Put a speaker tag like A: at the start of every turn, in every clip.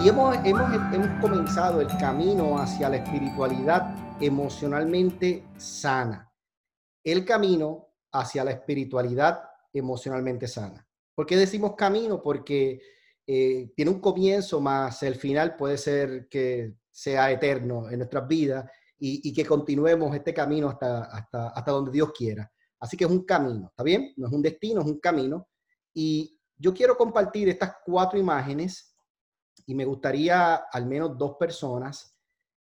A: Y hemos, hemos, hemos comenzado el camino hacia la espiritualidad emocionalmente sana. El camino hacia la espiritualidad emocionalmente sana. ¿Por qué decimos camino? Porque eh, tiene un comienzo, más el final puede ser que sea eterno en nuestras vidas y, que continuemos este camino hasta, hasta, hasta donde Dios quiera. Así que es un camino, ¿está bien? No es un destino, es un camino. Y yo quiero compartir estas cuatro imágenes y me gustaría al menos dos personas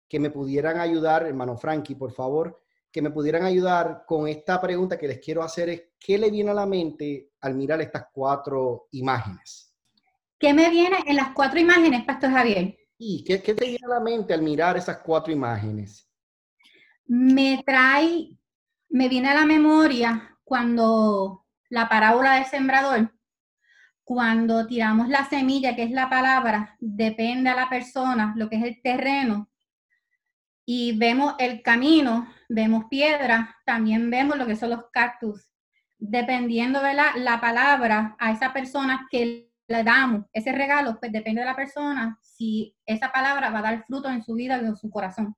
A: que me pudieran ayudar, hermano Frankie, por favor, que me pudieran ayudar con esta pregunta que les quiero hacer es, ¿qué le viene a la mente al mirar estas cuatro imágenes?
B: ¿Qué me viene en las cuatro imágenes, Pastor Javier?
A: ¿Y qué, qué te viene a la mente al mirar esas cuatro imágenes?
B: Me trae, me viene a la memoria cuando la parábola del sembrador, cuando tiramos la semilla, que es la palabra, depende a la persona, lo que es el terreno, y vemos el camino, vemos piedras, también vemos lo que son los cactus. Dependiendo de la, la palabra a esa persona que le damos, ese regalo, pues depende de la persona si esa palabra va a dar fruto en su vida y en su corazón.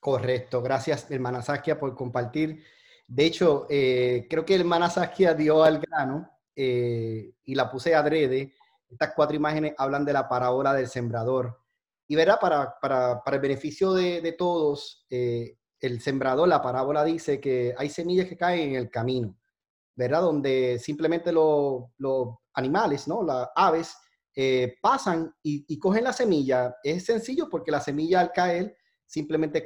A: Correcto, gracias hermana Saskia por compartir. De hecho, eh, creo que hermana Saskia dio al grano eh, y la puse adrede. Estas cuatro imágenes hablan de la parábola del sembrador. Y verá, para, para, para el beneficio de, de todos, eh, el sembrador, la parábola dice que hay semillas que caen en el camino, ¿verdad? Donde simplemente los animales, ¿no? Las aves eh, pasan y, y, cogen la semilla. Es sencillo porque la semilla al caer simplemente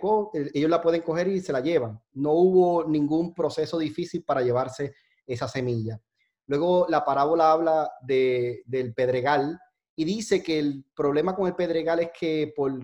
A: ellos la pueden coger y se la llevan. No hubo ningún proceso difícil para llevarse esa semilla. Luego la parábola habla de, del pedregal y dice que el problema con el pedregal es que por,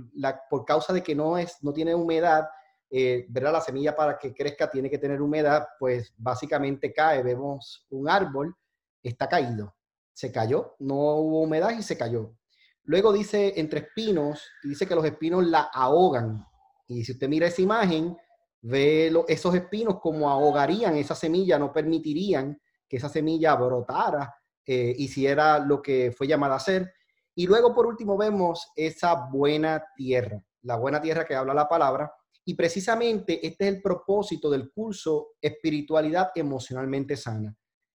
A: causa de que no, es, no tiene humedad, eh, ¿verdad? La semilla para que crezca tiene que tener humedad, pues básicamente cae. Vemos un árbol, está caído, se cayó, no hubo humedad y se cayó. Luego dice entre espinos, dice que los espinos la ahogan. Y si usted mira esa imagen, ve esos espinos como ahogarían esa semilla, no permitirían que esa semilla brotara, eh, hiciera lo que fue llamada a hacer. Y luego, por último, vemos esa buena tierra, la buena tierra que habla la palabra. Y precisamente este es el propósito del curso Espiritualidad Emocionalmente Sana.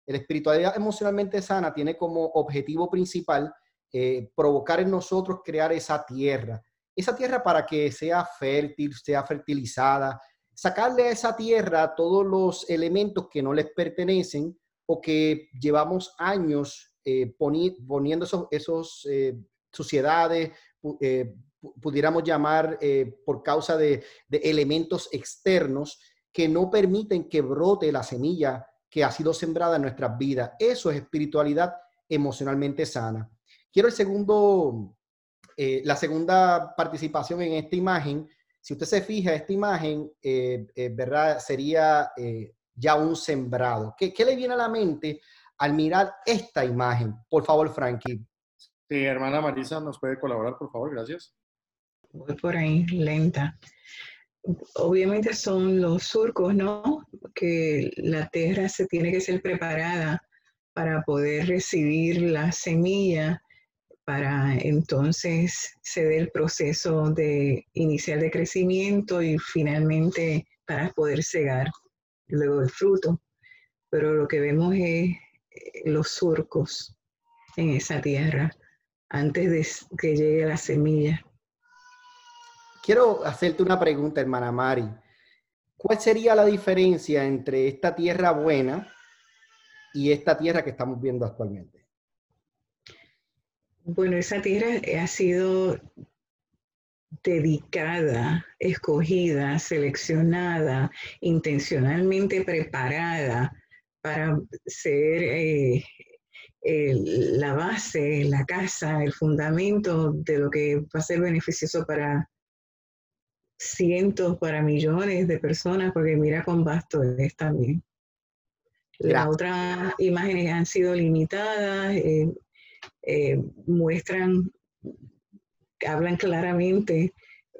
A: La espiritualidad emocionalmente sana tiene como objetivo principal eh, provocar en nosotros crear esa tierra. Esa tierra para que sea fértil, sea fertilizada, sacarle a esa tierra todos los elementos que no les pertenecen o que llevamos años eh, poniendo esos, esos eh, suciedades, eh, pudiéramos llamar por causa de, de, elementos externos que no permiten que brote la semilla que ha sido sembrada en nuestras vidas. Eso es espiritualidad emocionalmente sana. Quiero el segundo, la segunda participación en esta imagen. Si usted se fija, esta imagen, ¿verdad? Sería ya un sembrado. ¿Qué, ¿Qué, le viene a la mente al mirar esta imagen? Por favor, Frankie.
C: Sí, hermana Marisa, ¿nos puede colaborar, por favor? Gracias.
D: Voy por ahí, lenta. Obviamente son los surcos, ¿no? Que la tierra se tiene que ser preparada para poder recibir la semilla para entonces se dé el proceso de inicial de crecimiento y finalmente para poder cegar luego el fruto, pero lo que vemos es eh, los surcos en esa tierra antes de que llegue la semilla.
A: Quiero hacerte una pregunta, hermana Mari. ¿Cuál sería la diferencia entre esta tierra buena y esta tierra que estamos viendo actualmente?
D: Bueno, esa tierra ha sido dedicada, escogida, seleccionada, intencionalmente preparada para ser eh, la base, la casa, el fundamento de lo que va a ser beneficioso para cientos, para millones de personas, porque mira con basto es también. Las otras imágenes han sido limitadas, eh, eh, muestran hablan claramente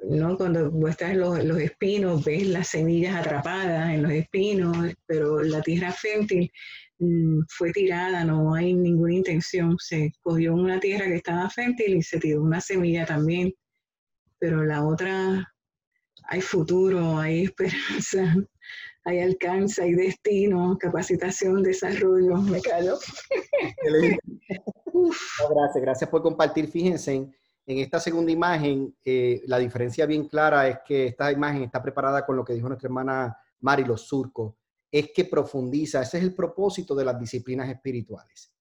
D: ¿no? Cuando muestras los, los espinos, ves las semillas atrapadas en los espinos, pero la tierra fértil mm, fue tirada, no hay ninguna intención. Se cogió una tierra que estaba fértil y se tiró una semilla también, pero la otra, hay futuro, hay esperanza, hay alcance, hay destino, capacitación, desarrollo. Me callo.
A: gracias, gracias por compartir. Fíjense, en, esta segunda imagen, eh, la diferencia bien clara es que esta imagen está preparada con lo que dijo nuestra hermana Mari, los surcos, es que profundiza, ese es el propósito de las disciplinas espirituales.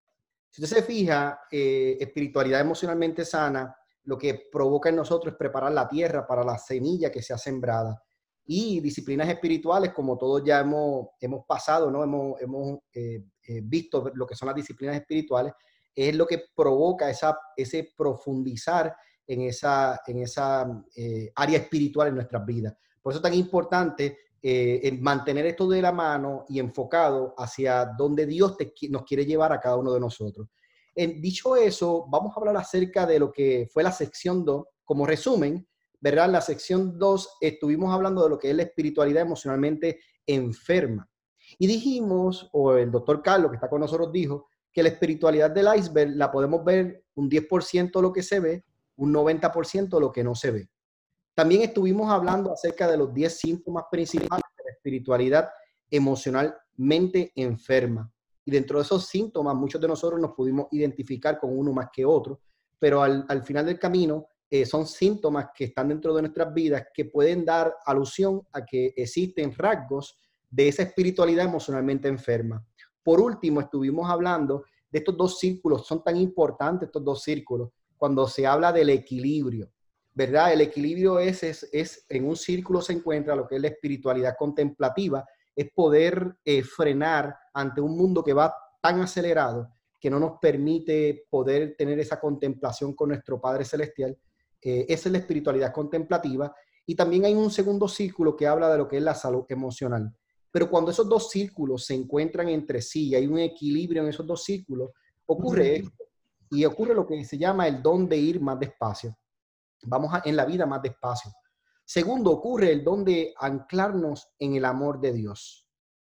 A: Si usted se fija, eh, espiritualidad emocionalmente sana, lo que provoca en nosotros es preparar la tierra para la semilla que se ha sembrada y disciplinas espirituales, como todos ya hemos, hemos pasado, ¿no? hemos, hemos eh, visto lo que son las disciplinas espirituales, es lo que provoca esa, ese profundizar en esa, en esa eh, área espiritual en nuestras vidas. Por eso es tan importante mantener esto de la mano y enfocado hacia donde Dios nos quiere llevar a cada uno de nosotros. dicho eso, vamos a hablar acerca de lo que fue la sección 2, como resumen, ¿verdad? En la sección 2 estuvimos hablando de lo que es la espiritualidad emocionalmente enferma. Y dijimos, o el doctor Carlos que está con nosotros dijo, que la espiritualidad del iceberg la podemos ver un 10% lo que se ve, un 90% lo que no se ve. También estuvimos hablando acerca de los 10 síntomas principales de la espiritualidad emocionalmente enferma. Y dentro de esos síntomas, muchos de nosotros nos pudimos identificar con uno más que otro, pero al, al final del camino eh, son síntomas que están dentro de nuestras vidas que pueden dar alusión a que existen rasgos de esa espiritualidad emocionalmente enferma. Por último, estuvimos hablando de estos dos círculos, son tan importantes estos dos círculos, cuando se habla del equilibrio, ¿verdad? El equilibrio es, es, en un círculo se encuentra lo que es la espiritualidad contemplativa, es poder eh, frenar ante un mundo que va tan acelerado que no nos permite poder tener esa contemplación con nuestro Padre Celestial esa es la espiritualidad contemplativa. Y también hay un segundo círculo que habla de lo que es la salud emocional. Pero cuando esos dos círculos se encuentran entre sí, hay un equilibrio en esos dos círculos, ocurre esto. Y ocurre lo que se llama el don de ir más despacio. Vamos a, en la vida más despacio. Segundo, ocurre el don de anclarnos en el amor de Dios.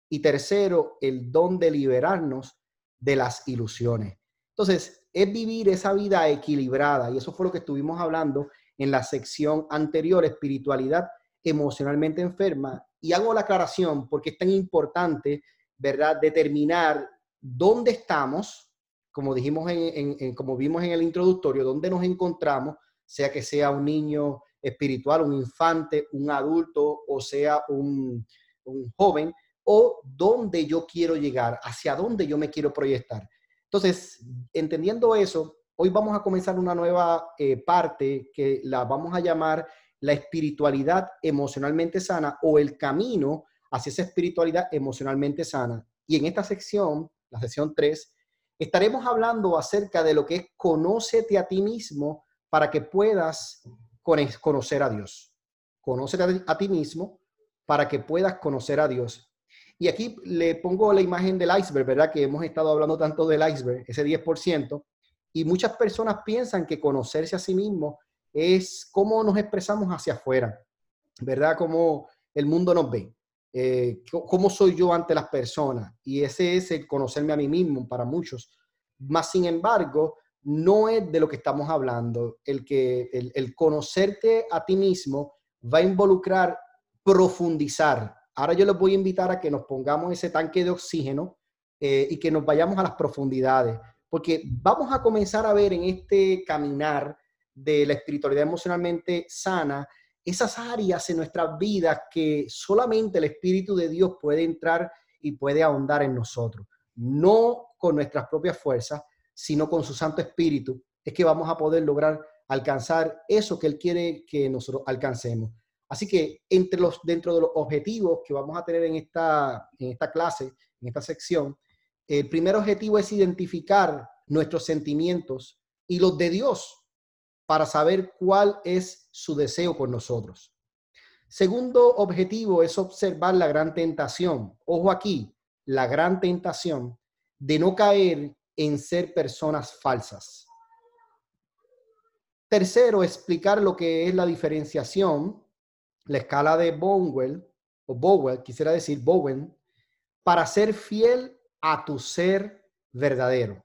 A: Y tercero, el don de liberarnos de las ilusiones. Entonces, es vivir esa vida equilibrada. Y eso fue lo que estuvimos hablando en la sección anterior, espiritualidad emocionalmente enferma. Y hago la aclaración porque es tan importante, ¿verdad?, determinar dónde estamos, como dijimos en, como vimos en el introductorio, dónde nos encontramos, sea que sea un niño espiritual, un infante, un adulto o sea un, joven, o dónde yo quiero llegar, hacia dónde yo me quiero proyectar. Entonces, entendiendo eso, hoy vamos a comenzar una nueva eh, parte que la vamos a llamar la espiritualidad emocionalmente sana o el camino hacia esa espiritualidad emocionalmente sana. Y en esta sección, la sección 3, estaremos hablando acerca de lo que es conócete a ti mismo para que puedas conocer a Dios. Conócete a ti mismo para que puedas conocer a Dios. Y aquí le pongo la imagen del iceberg, ¿verdad? Que hemos estado hablando tanto del iceberg, ese 10%, y muchas personas piensan que conocerse a sí mismo es cómo nos expresamos hacia afuera, ¿verdad? Cómo el mundo nos ve, eh, cómo soy yo ante las personas. Y ese es el conocerme a mí mismo para muchos. Más sin embargo, no es de lo que estamos hablando. El, que, el, conocerte a ti mismo va a involucrar profundizar Ahora yo les voy a invitar a que nos pongamos ese tanque de oxígeno eh, y que nos vayamos a las profundidades, porque vamos a comenzar a ver en este caminar de la espiritualidad emocionalmente sana esas áreas en nuestras vidas que solamente el Espíritu de Dios puede entrar y puede ahondar en nosotros. No con nuestras propias fuerzas, sino con su Santo Espíritu, es que vamos a poder lograr alcanzar eso que Él quiere que nosotros alcancemos. Así que entre los, dentro de los objetivos que vamos a tener en esta, en esta clase, en esta sección, el primer objetivo es identificar nuestros sentimientos y los de Dios para saber cuál es su deseo por nosotros. Segundo objetivo es observar la gran tentación. Ojo aquí, la gran tentación de no caer en ser personas falsas. Tercero, explicar lo que es la diferenciación, la escala de Bowell, o Bowen, quisiera decir Bowen, para ser fiel a tu ser verdadero.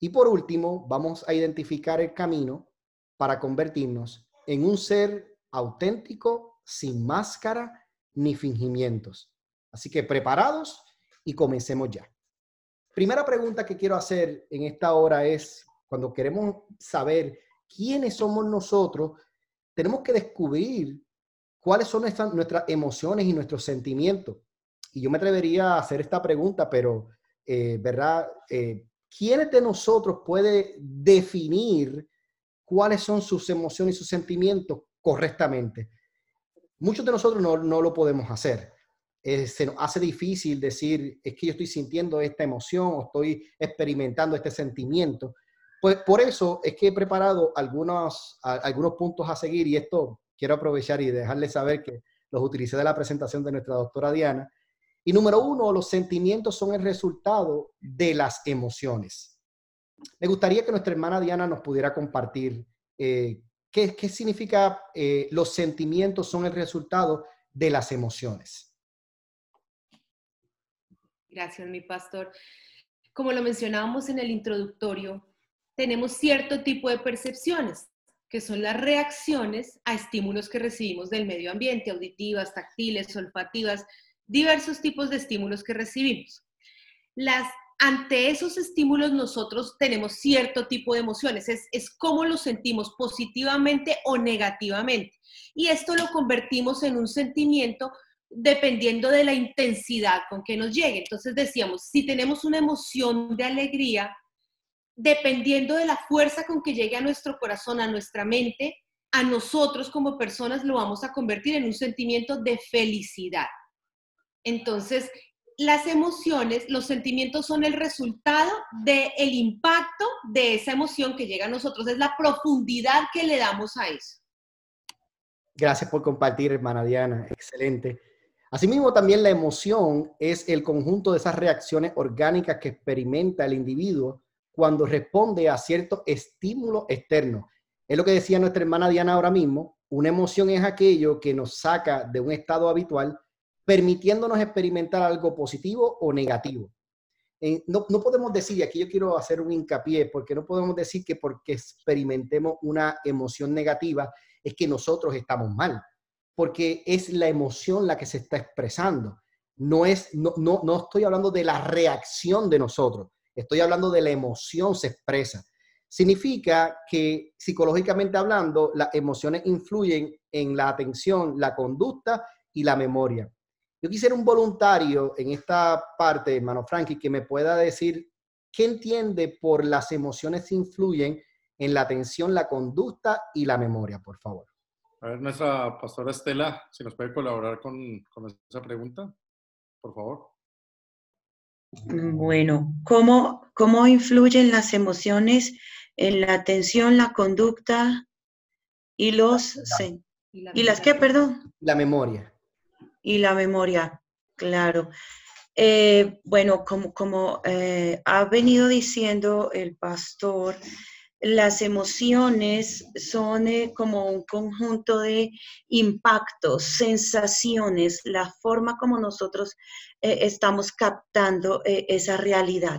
A: Y por último, vamos a identificar el camino para convertirnos en un ser auténtico, sin máscara ni fingimientos. Así que preparados y comencemos ya. Primera pregunta que quiero hacer en esta hora es, cuando queremos saber quiénes somos nosotros, tenemos que descubrir cuáles son nuestras, emociones y nuestros sentimientos. Y yo me atrevería a hacer esta pregunta, pero, eh, ¿verdad? Eh, ¿Quiénes de nosotros puede definir cuáles son sus emociones y sus sentimientos correctamente? Muchos de nosotros no, lo podemos hacer. Eh, se nos hace difícil decir, es que yo estoy sintiendo esta emoción o estoy experimentando este sentimiento. Pues por eso es que he preparado algunos, algunos puntos a seguir y esto quiero aprovechar y dejarles saber que los utilicé de la presentación de nuestra doctora Diana. Y número uno, los sentimientos son el resultado de las emociones. Me gustaría que nuestra hermana Diana nos pudiera compartir eh, qué, significa eh, los sentimientos son el resultado de las emociones.
E: Gracias, mi pastor. Como lo mencionábamos en el introductorio, tenemos cierto tipo de percepciones, que son las reacciones a estímulos que recibimos del medio ambiente, auditivas, táctiles, olfativas, diversos tipos de estímulos que recibimos. Las, ante esos estímulos nosotros tenemos cierto tipo de emociones, es, es cómo lo sentimos positivamente o negativamente. Y esto lo convertimos en un sentimiento dependiendo de la intensidad con que nos llegue. Entonces decíamos, si tenemos una emoción de alegría, dependiendo de la fuerza con que llegue a nuestro corazón, a nuestra mente, a nosotros como personas lo vamos a convertir en un sentimiento de felicidad. Entonces, las emociones, los sentimientos son el resultado del impacto de esa emoción que llega a nosotros, es la profundidad que le damos a eso.
A: Gracias por compartir, hermana Diana, excelente. Asimismo, también la emoción es el conjunto de esas reacciones orgánicas que experimenta el individuo cuando responde a cierto estímulo externo. Es lo que decía nuestra hermana Diana ahora mismo, una emoción es aquello que nos saca de un estado habitual, permitiéndonos experimentar algo positivo o negativo. Eh, no, no, podemos decir, y aquí yo quiero hacer un hincapié, porque no podemos decir que porque experimentemos una emoción negativa es que nosotros estamos mal, porque es la emoción la que se está expresando. No, es, no, no, no estoy hablando de la reacción de nosotros. Estoy hablando de la emoción se expresa. Significa que psicológicamente hablando, las emociones influyen en la atención, la conducta y la memoria. Yo quisiera un voluntario en esta parte, hermano Frankie, que me pueda decir qué entiende por las emociones influyen en la atención, la conducta y la memoria, por favor.
C: A ver, nuestra pastora Estela, si nos puede colaborar con, con esa pregunta, por favor.
F: Bueno, ¿cómo, ¿cómo influyen las emociones en la atención, la conducta y los... ¿Y, las qué, perdón?
A: La memoria.
F: Y la memoria, claro. Eh, bueno, como, como eh, ha venido diciendo el pastor, las emociones son eh, como un conjunto de impactos, sensaciones, la forma como nosotros estamos captando esa realidad.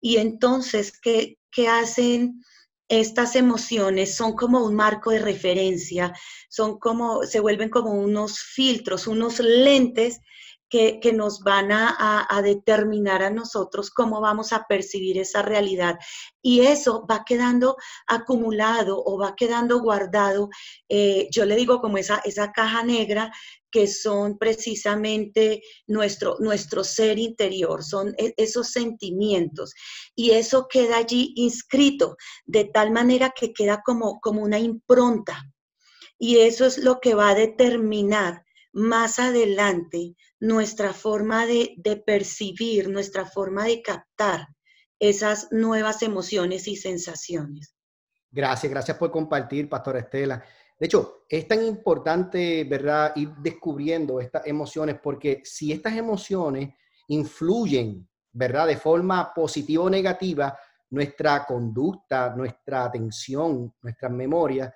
F: Y entonces, ¿qué, ¿qué hacen? Estas emociones son como un marco de referencia, son como, se vuelven como unos filtros, unos lentes que, nos van a, determinar a nosotros cómo vamos a percibir esa realidad. Y eso va quedando acumulado o va quedando guardado, eh, yo le digo como esa, esa caja negra que son precisamente nuestro, nuestro ser interior, son e, esos sentimientos. Y eso queda allí inscrito de tal manera que queda como, como una impronta. Y eso es lo que va a determinar más adelante nuestra forma de, percibir, nuestra forma de captar esas nuevas emociones y sensaciones.
A: Gracias, gracias por compartir, Pastora Estela. De hecho, es tan importante, ¿verdad?, ir descubriendo estas emociones, porque si estas emociones influyen, ¿verdad?, de forma positiva o negativa, nuestra conducta, nuestra atención, nuestras memorias,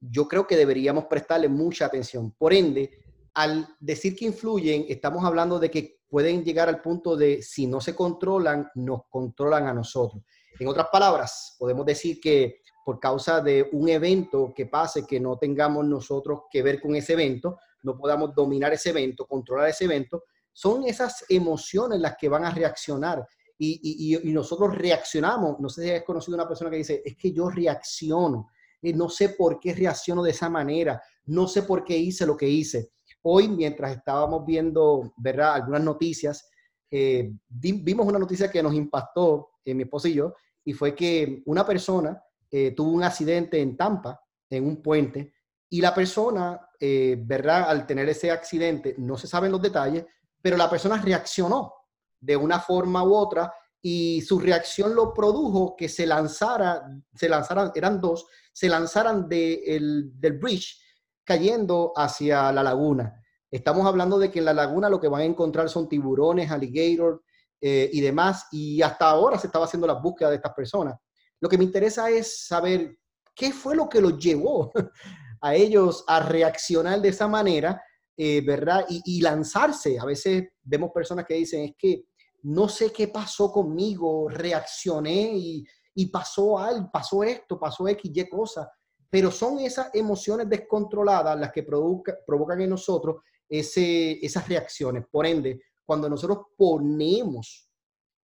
A: yo creo que deberíamos prestarle mucha atención. Por ende, al decir que influyen, estamos hablando de que pueden llegar al punto de si no se controlan, nos controlan a nosotros. En otras palabras, podemos decir que por causa de un evento que pase, que no tengamos nosotros que ver con ese evento, no podamos dominar ese evento, controlar ese evento, son esas emociones las que van a reaccionar. Y, nosotros reaccionamos. No sé si has conocido una persona que dice, es que yo reacciono. y no sé por qué reacciono de esa manera. No sé por qué hice lo que hice. Hoy, mientras estábamos viendo, ¿verdad? Algunas noticias, eh, vimos una noticia que nos impactó, en mi esposo y yo, y fue que una persona eh, tuvo un accidente en Tampa, en un puente, y la persona, eh, ¿verdad? Al tener ese accidente, no se saben los detalles, pero la persona reaccionó de una forma u otra y su reacción lo produjo que se lanzara, se lanzaran, eran dos, se lanzaran de del bridge cayendo hacia la laguna. Estamos hablando de que en la laguna lo que van a encontrar son tiburones, alligator eh, y demás, y hasta ahora se estaba haciendo la búsqueda de estas personas. Lo que me interesa es saber qué fue lo que los llevó a ellos a reaccionar de esa manera, eh, ¿verdad? Y, lanzarse. A veces vemos personas que dicen, es que no sé qué pasó conmigo, reaccioné y, y pasó algo, pasó esto, pasó X, Y cosa. Pero son esas emociones descontroladas las que provocan en nosotros ese, esas reacciones. Por ende, cuando nosotros ponemos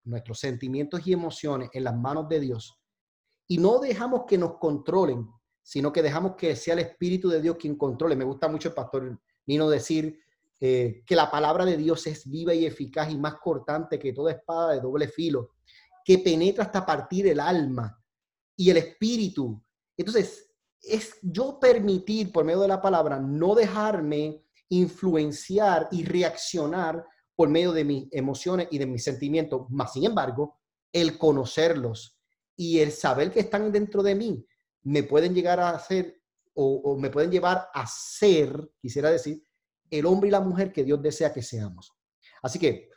A: nuestros sentimientos y emociones en las manos de Dios y no dejamos que nos controlen, sino que dejamos que sea el Espíritu de Dios quien controle. Me gusta mucho el pastor Nino decir eh, que la palabra de Dios es viva y eficaz y más cortante que toda espada de doble filo, que penetra hasta partir el alma y el espíritu. Entonces, es yo permitir por medio de la palabra no dejarme influenciar y reaccionar por medio de mis emociones y de mis sentimientos. Más sin embargo, el conocerlos y el saber que están dentro de mí me pueden llegar a hacer o, me pueden llevar a ser, quisiera decir, el hombre y la mujer que Dios desea que seamos. Así que,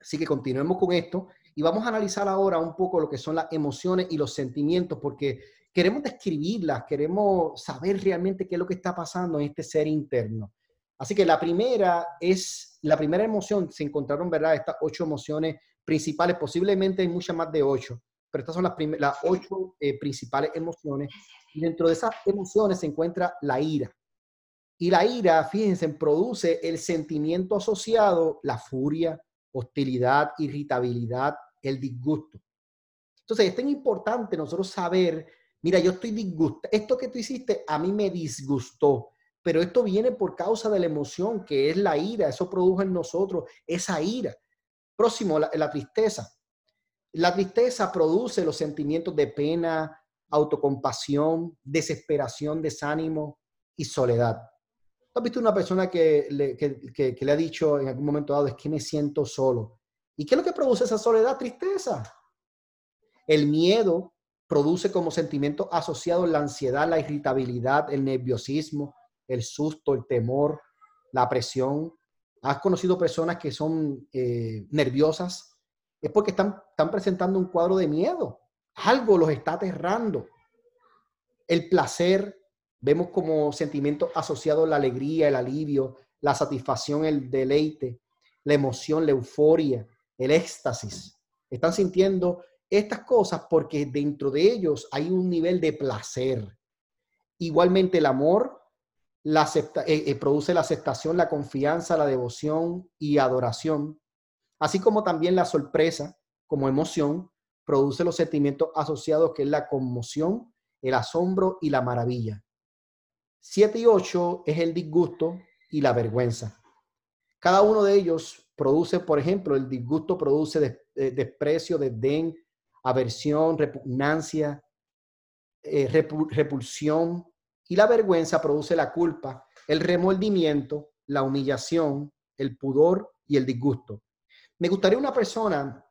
A: así que continuemos con esto y vamos a analizar ahora un poco lo que son las emociones y los sentimientos, porque queremos describirlas, queremos saber realmente qué es lo que está pasando en este ser interno. Así que la primera es, la primera emoción, se encontraron, ¿verdad? Estas ocho emociones principales, posiblemente hay muchas más de ocho, pero estas son las, las ocho eh, principales emociones. Y dentro de esas emociones se encuentra la ira. Y la ira, fíjense, produce el sentimiento asociado, la furia, hostilidad, irritabilidad, el disgusto. Entonces, es tan importante nosotros saber, mira, yo estoy disgustado, esto que tú hiciste a mí me disgustó, pero esto viene por causa de la emoción, que es la ira, eso produjo en nosotros esa ira. Próximo, la tristeza. La tristeza produce los sentimientos de pena, autocompasión, desesperación, desánimo y soledad. ¿Has visto una persona que le, le ha dicho en algún momento dado, es que me siento solo? ¿Y qué es lo que produce esa soledad? Tristeza. El miedo produce como sentimiento asociado la ansiedad, la irritabilidad, el nerviosismo, el susto, el temor, la presión. ¿Has conocido personas que son eh, nerviosas? es porque están, están presentando un cuadro de miedo. Algo los está aterrando. El placer, vemos como sentimiento asociado la alegría, el alivio, la satisfacción, el deleite, la emoción, la euforia, el éxtasis. Están sintiendo estas cosas porque dentro de ellos hay un nivel de placer. Igualmente el amor la eh, eh, produce la aceptación, la confianza, la devoción y adoración así como también la sorpresa como emoción produce los sentimientos asociados que es la conmoción, el asombro y la maravilla. Siete y ocho es el disgusto y la vergüenza. Cada uno de ellos produce, por ejemplo, el disgusto produce eh, desprecio, desdén, aversión, repugnancia, eh, repulsión y la vergüenza produce la culpa, el remordimiento, la humillación, el pudor y el disgusto. Me gustaría una persona,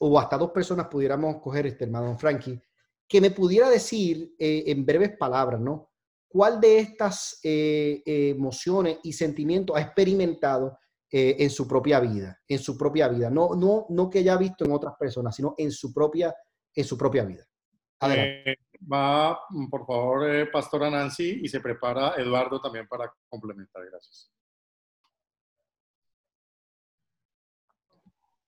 A: o hasta dos personas pudiéramos coger este hermano Frankie, que me pudiera decir eh, en breves palabras, ¿no? ¿Cuál de estas eh, emociones y sentimientos ha experimentado eh, en su propia vida? En su propia vida. No, no, no que haya visto en otras personas, sino en su propia en su propia vida.
C: Eh, va, por favor, eh, Pastora Nancy, y se prepara Eduardo también para complementar. Gracias.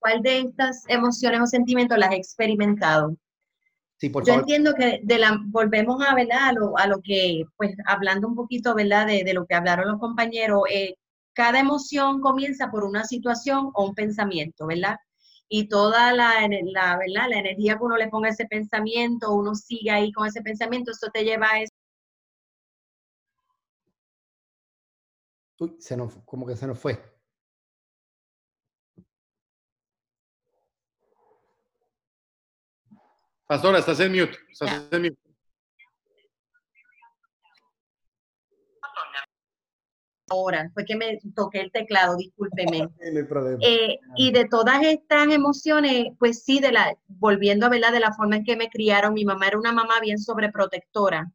G: ¿Cuál de estas emociones o sentimientos las he experimentado?
A: Sí, por
G: Yo
A: favor.
G: entiendo que de la, volvemos a, ¿verdad? A, lo, a lo que, pues hablando un poquito, ¿verdad? De, de lo que hablaron los compañeros, eh, cada emoción comienza por una situación o un pensamiento, ¿verdad? Y toda la, la, ¿verdad? la energía que uno le ponga a ese pensamiento, uno sigue ahí con ese pensamiento, eso te lleva a eso.
A: Uy, se nos, como que se nos fue.
C: Pastora, estás en mute. Estás en mute.
G: Ahora, fue que me toqué el teclado, discúlpeme.
A: No.
G: Eh, y de todas estas emociones, pues sí, de la, volviendo a verla de la forma en que me criaron, mi mamá era una mamá bien sobreprotectora.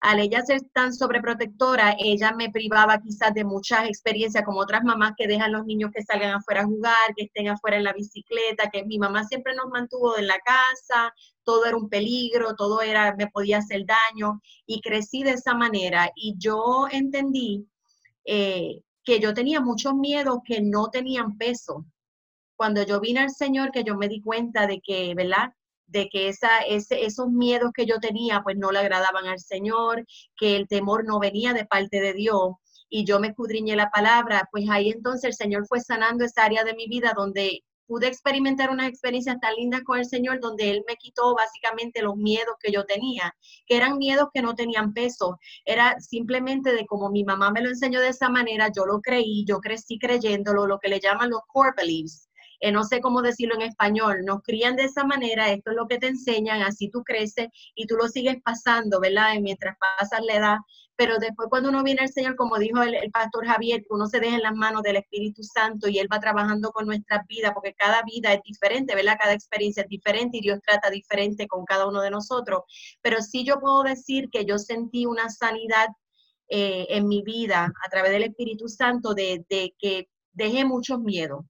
G: Al ella ser tan sobreprotectora, ella me privaba quizás de muchas experiencias como otras mamás que dejan los niños que salgan afuera a jugar, que estén afuera en la bicicleta, que mi mamá siempre nos mantuvo en la casa, todo era un peligro, todo era, me podía hacer daño y crecí de esa manera y yo entendí eh, que yo tenía muchos miedos que no tenían peso. Cuando yo vine al Señor, que yo me di cuenta de que, ¿verdad? De que esa, ese, esos miedos que yo tenía, pues no le agradaban al Señor, que el temor no venía de parte de Dios. Y yo me escudriñé la palabra, pues ahí entonces el Señor fue sanando esa área de mi vida donde pude experimentar unas experiencias tan lindas con el Señor donde Él me quitó básicamente los miedos que yo tenía, que eran miedos que no tenían peso. Era simplemente de como mi mamá me lo enseñó de esa manera, yo lo creí, yo crecí creyéndolo, lo que le llaman los core beliefs. Eh, no sé cómo decirlo en español, nos crían de esa manera, esto es lo que te enseñan, así tú creces y tú lo sigues pasando, ¿verdad? Mientras pasas la edad, pero después cuando uno viene al Señor, como dijo el, pastor Javier, uno se deja en las manos del Espíritu Santo y Él va trabajando con nuestras vidas, porque cada vida es diferente, ¿verdad? Cada experiencia es diferente y Dios trata diferente con cada uno de nosotros. Pero sí yo puedo decir que yo sentí una sanidad eh, en mi vida a través del Espíritu Santo de, de que dejé muchos miedos,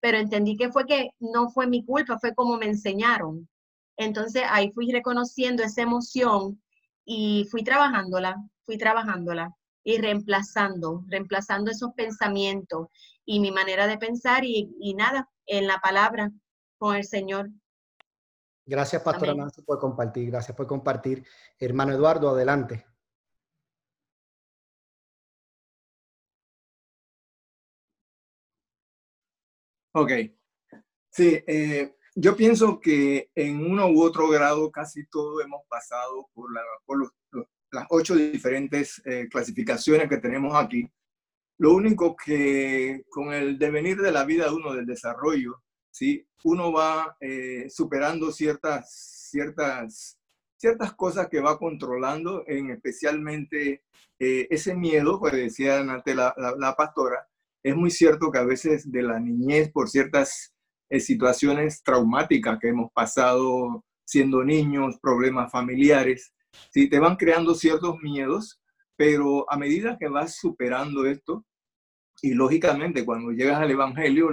G: pero entendí que fue que no fue mi culpa, fue como me enseñaron. Entonces ahí fui reconociendo esa emoción y fui trabajándola, fui trabajándola y reemplazando, reemplazando esos pensamientos y mi manera de pensar y, y nada, en la palabra con el Señor.
A: Gracias, Pastora
G: Amén.
A: Nancy, por compartir. Gracias por compartir. Hermano Eduardo, adelante.
H: Ok. Sí, eh, yo pienso que en uno u otro grado casi todos hemos pasado por, la, por los, los, las ocho diferentes eh, clasificaciones que tenemos aquí. Lo único que con el devenir de la vida de uno, del desarrollo, ¿sí? uno va eh, superando ciertas, ciertas, ciertas cosas que va controlando, en especialmente eh, ese miedo, que decía ante la, la, la pastora, es muy cierto que a veces de la niñez, por ciertas situaciones traumáticas que hemos pasado siendo niños, problemas familiares, ¿sí? te van creando ciertos miedos, pero a medida que vas superando esto, y lógicamente cuando llegas al Evangelio,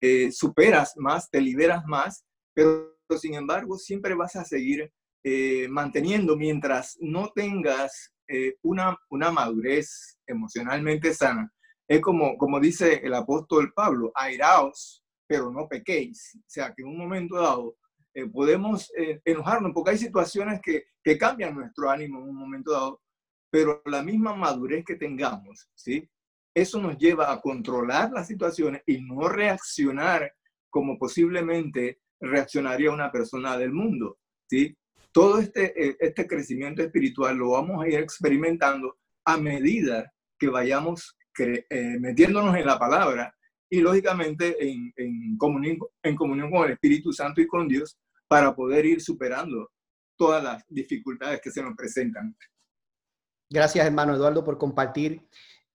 H: eh, superas más, te liberas más, pero sin embargo siempre vas a seguir eh, manteniendo mientras no tengas eh, una, una madurez emocionalmente sana. Es como, como dice el apóstol Pablo, airaos, pero no pequéis. O sea, que en un momento dado eh, podemos eh, enojarnos porque hay situaciones que, que cambian nuestro ánimo en un momento dado, pero la misma madurez que tengamos, ¿sí? Eso nos lleva a controlar las situaciones y no reaccionar como posiblemente reaccionaría una persona del mundo, ¿sí? Todo este, este crecimiento espiritual lo vamos a ir experimentando a medida que vayamos eh, metiéndonos en la palabra y lógicamente en, en, comunión, en comunión con el Espíritu Santo y con Dios para poder ir superando todas las dificultades que se nos presentan.
A: Gracias, hermano Eduardo, por compartir.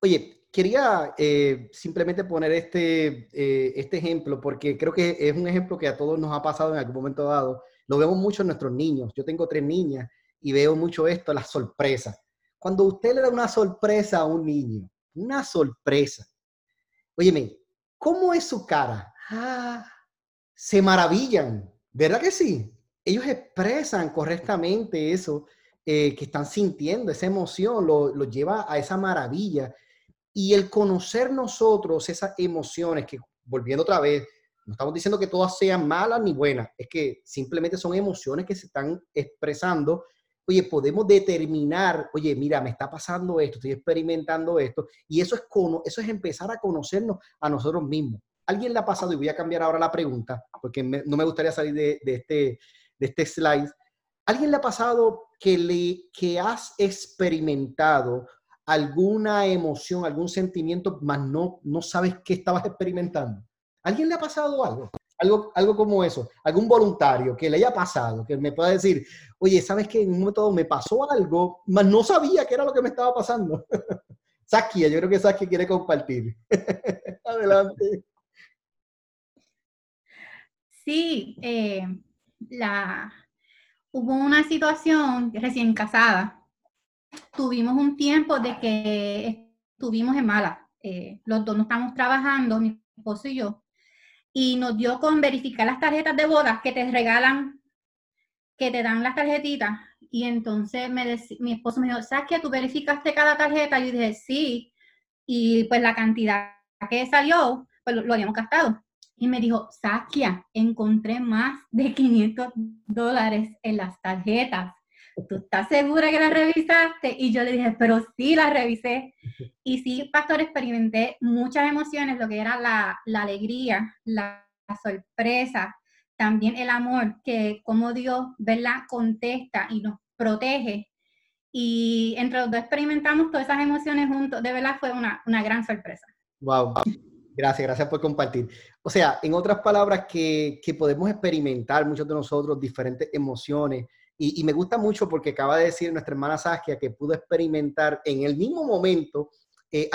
A: Oye, quería eh, simplemente poner este, eh, este ejemplo porque creo que es un ejemplo que a todos nos ha pasado en algún momento dado. Lo vemos mucho en nuestros niños. Yo tengo tres niñas y veo mucho esto, las sorpresas. Cuando usted le da una sorpresa a un niño, una sorpresa. Óyeme, ¿cómo es su cara? Ah, se maravillan, ¿verdad que sí? ellos expresan correctamente eso eh, que están sintiendo, esa emoción, lo, lo lleva a esa maravilla. Y el conocer nosotros esas emociones, que volviendo otra vez, no estamos diciendo que todas sean malas ni buenas, es que simplemente son emociones que se están expresando. Oye, podemos determinar, oye, mira, me está pasando esto, estoy experimentando esto, y eso es, eso es empezar a conocernos a nosotros mismos. ¿Alguien le ha pasado, y voy a cambiar ahora la pregunta, porque no me gustaría salir de, de, este, de este slide, ¿alguien le ha pasado que, le, que has experimentado alguna emoción, algún sentimiento, mas no, no sabes qué estabas experimentando? ¿Alguien le ha pasado algo? Algo, algo como eso, algún voluntario que le haya pasado, que me pueda decir, oye, ¿sabes qué? En un momento me pasó algo, mas no sabía qué era lo que me estaba pasando. Saskia, yo creo que Saskia quiere compartir. Adelante.
B: Sí, eh, la, hubo una situación recién casada. Tuvimos un tiempo de que estuvimos en mala. Eh, los dos no estamos trabajando, mi esposo y yo y nos dio con verificar las tarjetas de bodas que te regalan, que te dan las tarjetitas. Y entonces me mi esposo me dijo, que ¿tú verificaste cada tarjeta? Y yo dije, sí. Y pues la cantidad que salió, pues lo, habíamos gastado. Y me dijo, Saskia, encontré más de 500 dólares en las tarjetas. ¿Tú estás segura que las revisaste? Y yo le dije, pero sí, las revisé. Y sí, pastor, experimenté muchas emociones, lo que era la, la alegría, la, sorpresa, también el amor, que como Dios, ¿verdad? Contesta y nos protege. Y entre los dos experimentamos todas esas emociones juntos. De verdad fue una, una gran sorpresa.
A: Wow. Gracias, gracias por compartir. O sea, en otras palabras, que, que podemos experimentar muchos de nosotros diferentes emociones, y, me gusta mucho porque acaba de decir nuestra hermana Saskia que pudo experimentar en el mismo momento eh,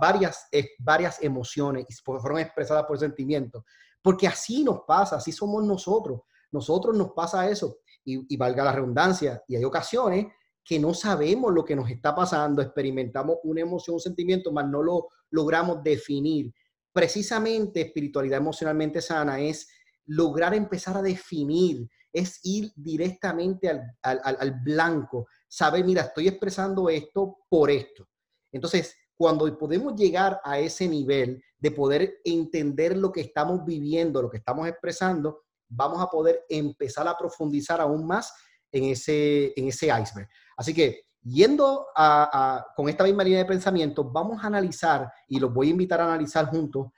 A: varias, eh, varias emociones y fueron expresadas por sentimientos. Porque así nos pasa, así somos nosotros. Nosotros nos pasa eso. Y, y valga la redundancia, y hay ocasiones que no sabemos lo que nos está pasando, experimentamos una emoción, un sentimiento, mas no lo logramos definir. Precisamente espiritualidad emocionalmente sana es lograr empezar a definir es ir directamente al, blanco, saber, mira, estoy expresando esto por esto. Entonces, cuando podemos llegar a ese nivel de poder entender lo que estamos viviendo, lo que estamos expresando, vamos a poder empezar a profundizar aún más en ese, en ese iceberg. Así que, yendo con esta misma línea de pensamiento, vamos a analizar, y los voy a invitar a analizar juntos,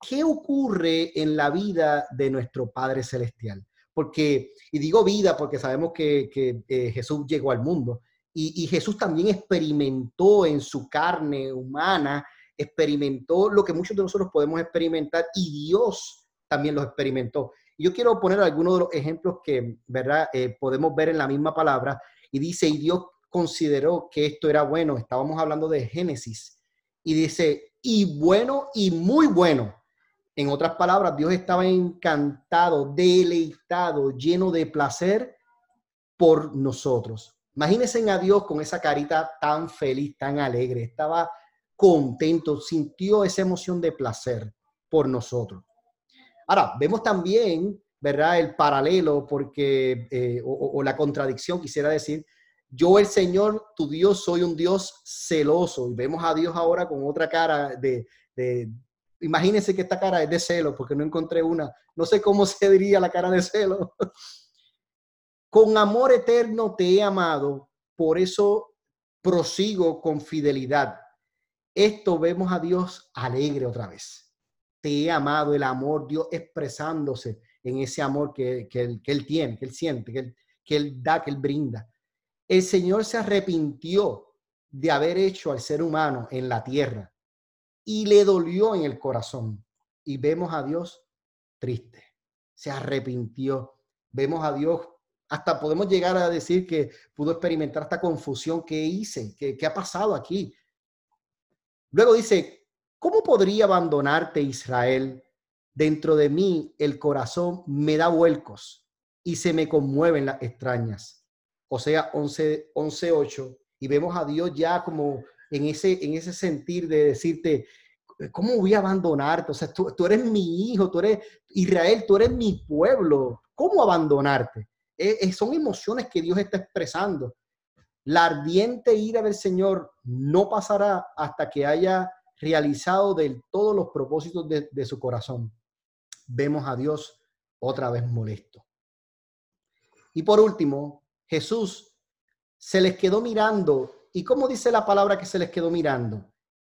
A: qué ocurre en la vida de nuestro Padre Celestial porque, y digo vida porque sabemos que, eh, Jesús llegó al mundo y, Jesús también experimentó en su carne humana, experimentó lo que muchos de nosotros podemos experimentar y Dios también lo experimentó. Yo quiero poner algunos de los ejemplos que, ¿verdad? Eh, podemos ver en la misma palabra y dice, y Dios consideró que esto era bueno, estábamos hablando de Génesis, y dice, y bueno y muy bueno. En otras palabras, Dios estaba encantado, deleitado, lleno de placer por nosotros. Imagínense a Dios con esa carita tan feliz, tan alegre. Estaba contento, sintió esa emoción de placer por nosotros. Ahora, vemos también, ¿verdad? El paralelo, porque, eh, o, la contradicción, quisiera decir, yo el Señor, tu Dios, soy un Dios celoso. Y vemos a Dios ahora con otra cara de, Imagínense que esta cara es de celo, porque no encontré una. No sé cómo se diría la cara de celo. con amor eterno te he amado, por eso prosigo con fidelidad. Esto vemos a Dios alegre otra vez. Te he amado, el amor, Dios expresándose en ese amor que, que, él, que él, tiene, que Él siente, que él, que él da, que Él brinda. El Señor se arrepintió de haber hecho al ser humano en la tierra y le dolió en el corazón. Y vemos a Dios triste, se arrepintió. Vemos a Dios, hasta podemos llegar a decir que pudo experimentar esta confusión que hice, que, ha pasado aquí. Luego dice, ¿cómo podría abandonarte Israel? Dentro de mí el corazón me da vuelcos y se me conmueven las extrañas. O sea, 11, 11 8. Y vemos a Dios ya como en ese, en ese sentir de decirte, ¿cómo voy a abandonarte? O sea, tú, tú, eres mi hijo, tú eres Israel, tú eres mi pueblo. ¿Cómo abandonarte? Eh, son emociones que Dios está expresando. La ardiente ira del Señor no pasará hasta que haya realizado del todo los propósitos de su corazón. Vemos a Dios otra vez molesto. Y por último, Jesús se les quedó mirando. ¿Y cómo dice la palabra que se les quedó mirando?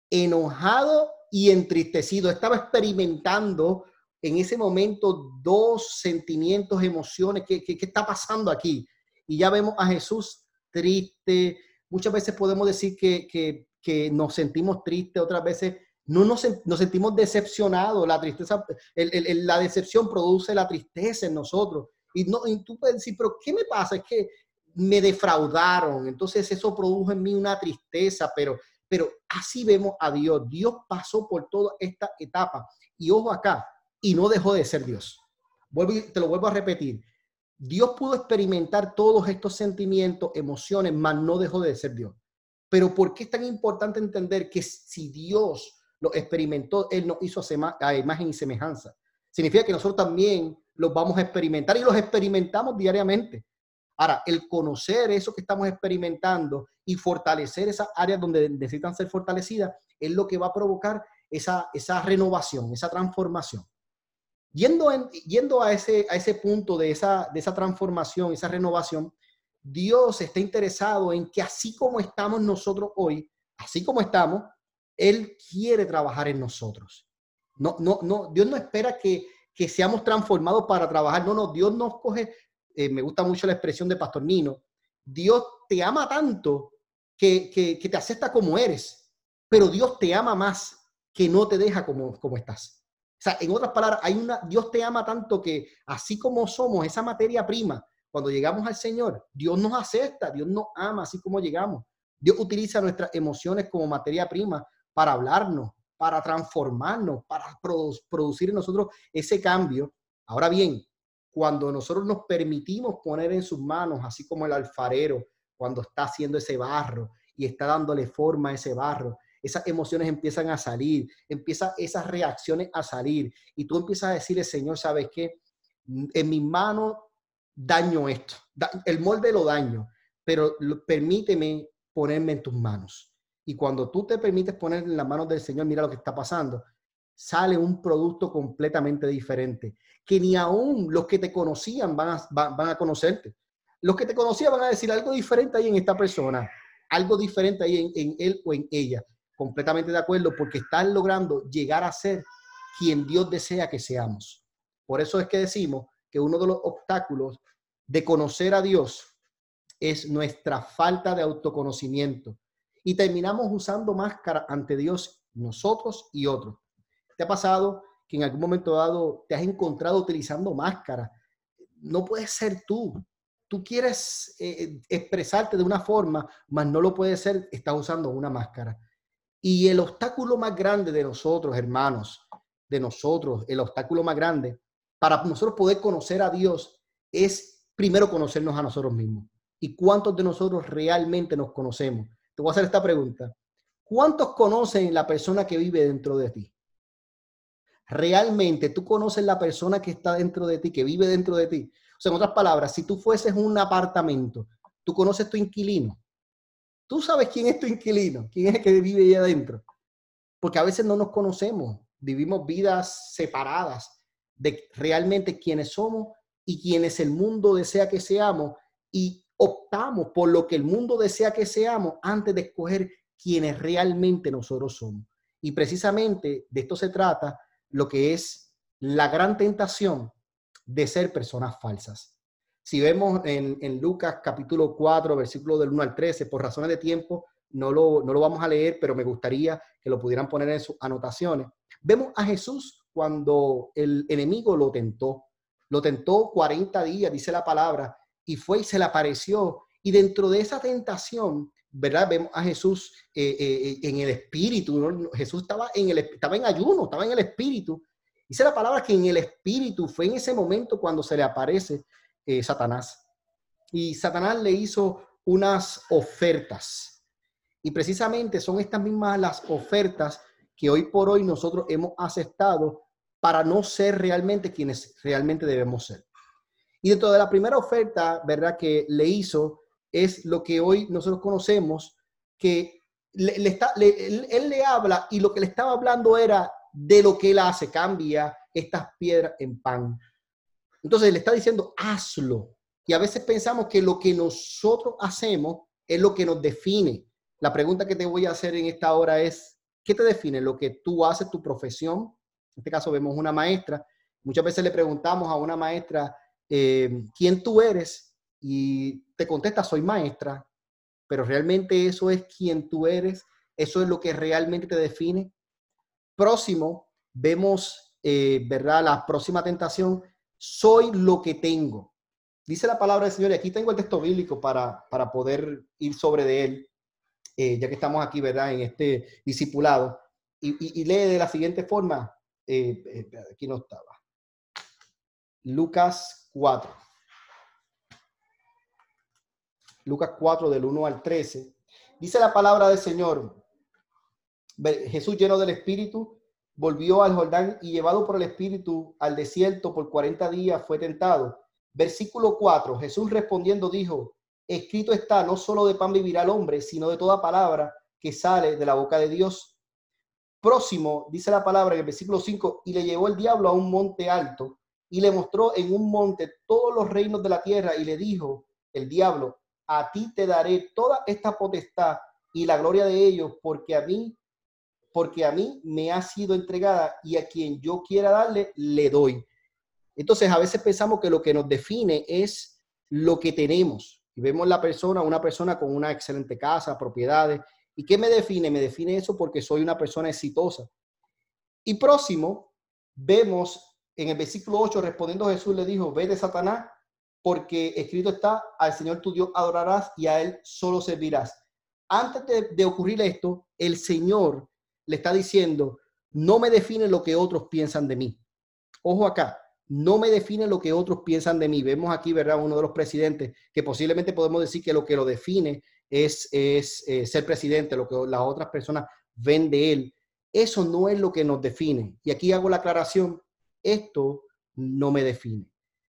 A: Enojado y entristecido. Estaba experimentando en ese momento dos sentimientos, emociones. ¿Qué, qué, está pasando aquí? Y ya vemos a Jesús triste. Muchas veces podemos decir que, que, que nos sentimos tristes, otras veces no nos, nos sentimos decepcionados. La tristeza, la decepción produce la tristeza en nosotros. Y, no, y tú puedes decir, pero ¿qué me pasa? Es que me defraudaron. Entonces eso produjo en mí una tristeza, pero, pero así vemos a Dios. Dios pasó por toda esta etapa. Y ojo acá, y no dejó de ser Dios. Vuelvo te lo vuelvo a repetir. Dios pudo experimentar todos estos sentimientos, emociones, mas no dejó de ser Dios. Pero ¿por qué es tan importante entender que si Dios lo experimentó, Él nos hizo a imagen y semejanza? Significa que nosotros también los vamos a experimentar y los experimentamos diariamente. Ahora, el conocer eso que estamos experimentando y fortalecer esas áreas donde necesitan ser fortalecidas es lo que va a provocar esa, esa renovación, esa transformación. Yendo, yendo a, ese, a ese punto de esa, de esa transformación, esa renovación, Dios está interesado en que así como estamos nosotros hoy, así como estamos, Él quiere trabajar en nosotros. No, no, no, Dios no espera que, que seamos transformados para trabajar. No, no, Dios nos coge eh, me gusta mucho la expresión de Pastor Nino, Dios te ama tanto que, que, te acepta como eres, pero Dios te ama más que no te deja como, como estás. O sea, en otras palabras, hay una, Dios te ama tanto que así como somos esa materia prima, cuando llegamos al Señor, Dios nos acepta, Dios nos ama así como llegamos. Dios utiliza nuestras emociones como materia prima para hablarnos, para transformarnos, para producir en nosotros ese cambio. Ahora bien, cuando nosotros nos permitimos poner en sus manos, así como el alfarero, cuando está haciendo ese barro y está dándole forma a ese barro, esas emociones empiezan a salir, empiezan esas reacciones a salir y tú empiezas a decirle, Señor, ¿sabes qué? En mis manos daño esto, el molde lo daño, pero permíteme ponerme en tus manos. Y cuando tú te permites poner en las manos del Señor, mira lo que está pasando, sale un producto completamente diferente, que ni aún los que te conocían van a, van, a conocerte. Los que te conocían van a decir algo diferente ahí en esta persona, algo diferente ahí en, él o en ella. Completamente de acuerdo, porque están logrando llegar a ser quien Dios desea que seamos. Por eso es que decimos que uno de los obstáculos de conocer a Dios es nuestra falta de autoconocimiento. Y terminamos usando máscara ante Dios nosotros y otros. ¿Te ha pasado que en algún momento dado te has encontrado utilizando máscara? No puedes ser tú. Tú quieres eh, expresarte de una forma, mas no lo puedes ser, estás usando una máscara. Y el obstáculo más grande de nosotros, hermanos, de nosotros, el obstáculo más grande para nosotros poder conocer a Dios es primero conocernos a nosotros mismos. ¿Y cuántos de nosotros realmente nos conocemos? Te voy a hacer esta pregunta. ¿Cuántos conocen la persona que vive dentro de ti? Realmente tú conoces la persona que está dentro de ti, que vive dentro de ti. O sea, en otras palabras, si tú fueses un apartamento, tú conoces tu inquilino. Tú sabes quién es tu inquilino, quién es el que vive ahí adentro. Porque a veces no nos conocemos, vivimos vidas separadas de realmente quiénes somos y quienes el mundo desea que seamos y optamos por lo que el mundo desea que seamos antes de escoger quienes realmente nosotros somos. Y precisamente de esto se trata lo que es la gran tentación de ser personas falsas. Si vemos en, Lucas capítulo 4, versículo del 1 al 13, por razones de tiempo, no lo, no lo vamos a leer, pero me gustaría que lo pudieran poner en sus anotaciones. Vemos a Jesús cuando el enemigo lo tentó. Lo tentó 40 días, dice la palabra, y fue y se le apareció. Y dentro de esa tentación, ¿verdad? Vemos a Jesús eh, eh, en el espíritu. Jesús estaba en, el, estaba en ayuno, estaba en el espíritu. Dice la palabra que en el espíritu fue en ese momento cuando se le aparece eh, Satanás. Y Satanás le hizo unas ofertas. Y precisamente son estas mismas las ofertas que hoy por hoy nosotros hemos aceptado para no ser realmente quienes realmente debemos ser. Y dentro de la primera oferta, ¿verdad? Que le hizo es lo que hoy nosotros conocemos, que le, está, él, él le habla y lo que le estaba hablando era de lo que él hace, cambia estas piedras en pan. Entonces le está diciendo, hazlo. Y a veces pensamos que lo que nosotros hacemos es lo que nos define. La pregunta que te voy a hacer en esta hora es, ¿qué te define? ¿Lo que tú haces, tu profesión? En este caso vemos una maestra. Muchas veces le preguntamos a una maestra, eh, ¿quién tú eres? Y te contesta, soy maestra. Pero realmente eso es quién tú eres. Eso es lo que realmente te define. Próximo, vemos, eh, ¿verdad? La próxima tentación, soy lo que tengo. Dice la palabra del Señor, y aquí tengo el texto bíblico para, para poder ir sobre de él, eh, ya que estamos aquí, ¿verdad? En este discipulado. Y, lee de la siguiente forma, eh, aquí no estaba. Lucas 4. Lucas 4 del 1 al 13. Dice la palabra del Señor, Jesús lleno del Espíritu, volvió al Jordán y llevado por el Espíritu al desierto por 40 días fue tentado. Versículo 4, Jesús respondiendo dijo, escrito está, no solo de pan vivirá el hombre, sino de toda palabra que sale de la boca de Dios. Próximo, dice la palabra en el versículo 5, y le llevó el diablo a un monte alto y le mostró en un monte todos los reinos de la tierra y le dijo el diablo, a ti te daré toda esta potestad y la gloria de ellos, porque a mí porque a mí me ha sido entregada y a quien yo quiera darle, le doy. Entonces, a veces pensamos que lo que nos define es lo que tenemos. Y vemos la persona, una persona con una excelente casa, propiedades. ¿Y qué me define? Me define eso porque soy una persona exitosa. Y próximo, vemos en el versículo 8, respondiendo Jesús le dijo, ve de Satanás, porque escrito está, al Señor tu Dios adorarás y a Él solo servirás. Antes de, ocurrir esto, el Señor le está diciendo, no me define lo que otros piensan de mí. Ojo acá, no me define lo que otros piensan de mí. Vemos aquí, ¿verdad? Uno de los presidentes que posiblemente podemos decir que lo que lo define es, es eh, ser presidente, lo que las otras personas ven de él. Eso no es lo que nos define. Y aquí hago la aclaración, esto no me define.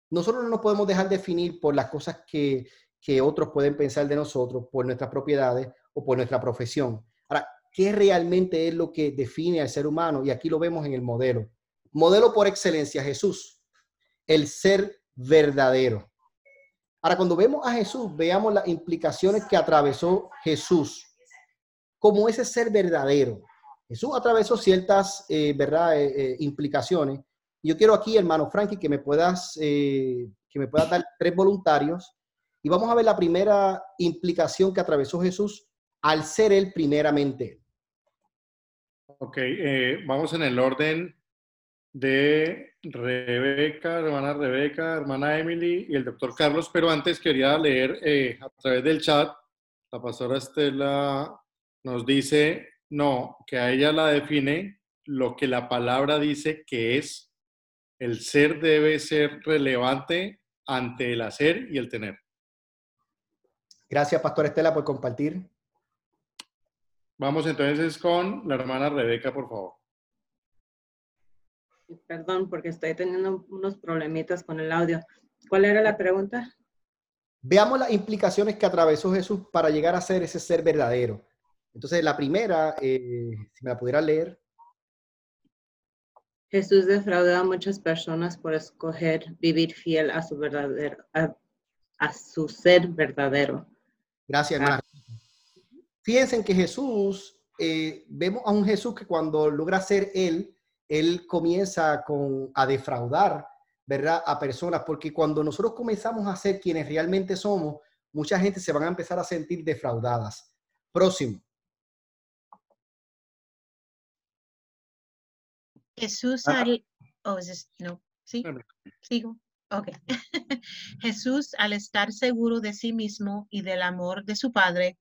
A: Nosotros no nos podemos dejar definir por las cosas que, que otros pueden pensar de nosotros, por nuestras propiedades o por nuestra profesión. Ahora, qué realmente es lo que define al ser humano. Y aquí lo vemos en el modelo. Modelo por excelencia, Jesús, el ser verdadero. Ahora, cuando vemos a Jesús, veamos las implicaciones que atravesó Jesús como ese ser verdadero. Jesús atravesó ciertas, eh, ¿verdad?, eh, eh, implicaciones. Yo quiero aquí, hermano Frankie, que me puedas, que me puedas dar tres voluntarios. Y vamos a ver la primera implicación que atravesó Jesús al ser él primeramente.
C: Ok, eh, vamos en el orden de Rebeca, hermana Rebeca, hermana Emily y el doctor Carlos, pero antes quería leer eh, a través del chat, la pastora Estela nos dice, no, que a ella la define lo que la palabra dice que es, el ser debe ser relevante ante el hacer y el tener.
A: Gracias, Pastor Estela, por compartir.
C: Vamos entonces con la hermana Rebeca, por favor.
I: Perdón, porque estoy teniendo unos problemitas con el audio. ¿Cuál era la pregunta?
A: Veamos las implicaciones que atravesó Jesús para llegar a ser ese ser verdadero. Entonces, la primera, eh, si me la pudiera leer.
I: Jesús defraudó a muchas personas por escoger vivir fiel a su verdadero, a, su ser verdadero.
A: Gracias, hermana. Fíjense que Jesús, eh, vemos a un Jesús que cuando logra ser Él, Él comienza con, a defraudar, ¿verdad? A personas, porque cuando nosotros comenzamos a ser quienes realmente somos, mucha gente se van a empezar a sentir defraudadas. Próximo.
J: Jesús al... Oh, no, sí, sigo. Ok. Jesús, al estar seguro de sí mismo y del amor de su Padre,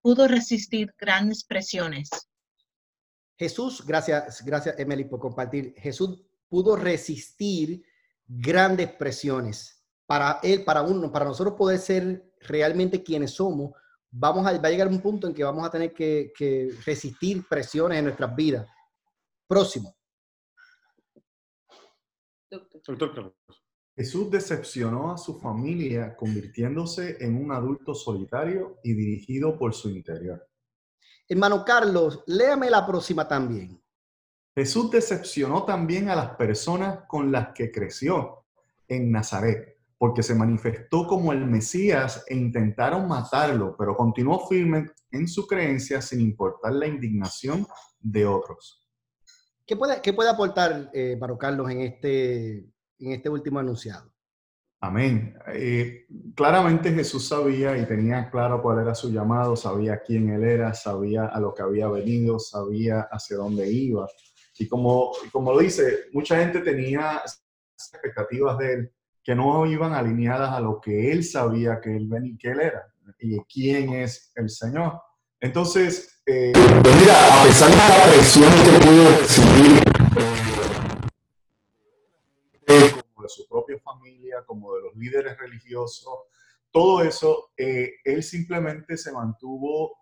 J: pudo resistir grandes presiones.
A: Jesús, gracias, gracias Emily por compartir. Jesús pudo resistir grandes presiones. Para él, para uno, para nosotros poder ser realmente quienes somos, vamos a, va a llegar un punto en que vamos a tener que, que resistir presiones en nuestras vidas. Próximo.
C: Doctor.
K: Jesús decepcionó a su familia convirtiéndose en un adulto solitario y dirigido por su interior.
A: Hermano Carlos, léame la próxima también.
K: Jesús decepcionó también a las personas con las que creció en Nazaret, porque se manifestó como el Mesías e intentaron matarlo, pero continuó firme en su creencia sin importar la indignación de otros.
A: ¿Qué puede, qué puede aportar, eh, Carlos, en este, en este último anunciado?
K: Amén. Eh, claramente Jesús sabía y tenía claro cuál era su llamado, sabía quién él era, sabía a lo que había venido, sabía hacia dónde iba. Y como, como dice, mucha gente tenía expectativas de él que no iban alineadas a lo que él sabía que él venía, que él era y quién es el Señor. Entonces, eh, mira, a pesar de la presión que pudo recibir eh, como de su propia familia, como de los líderes religiosos, todo eso, eh, él simplemente se mantuvo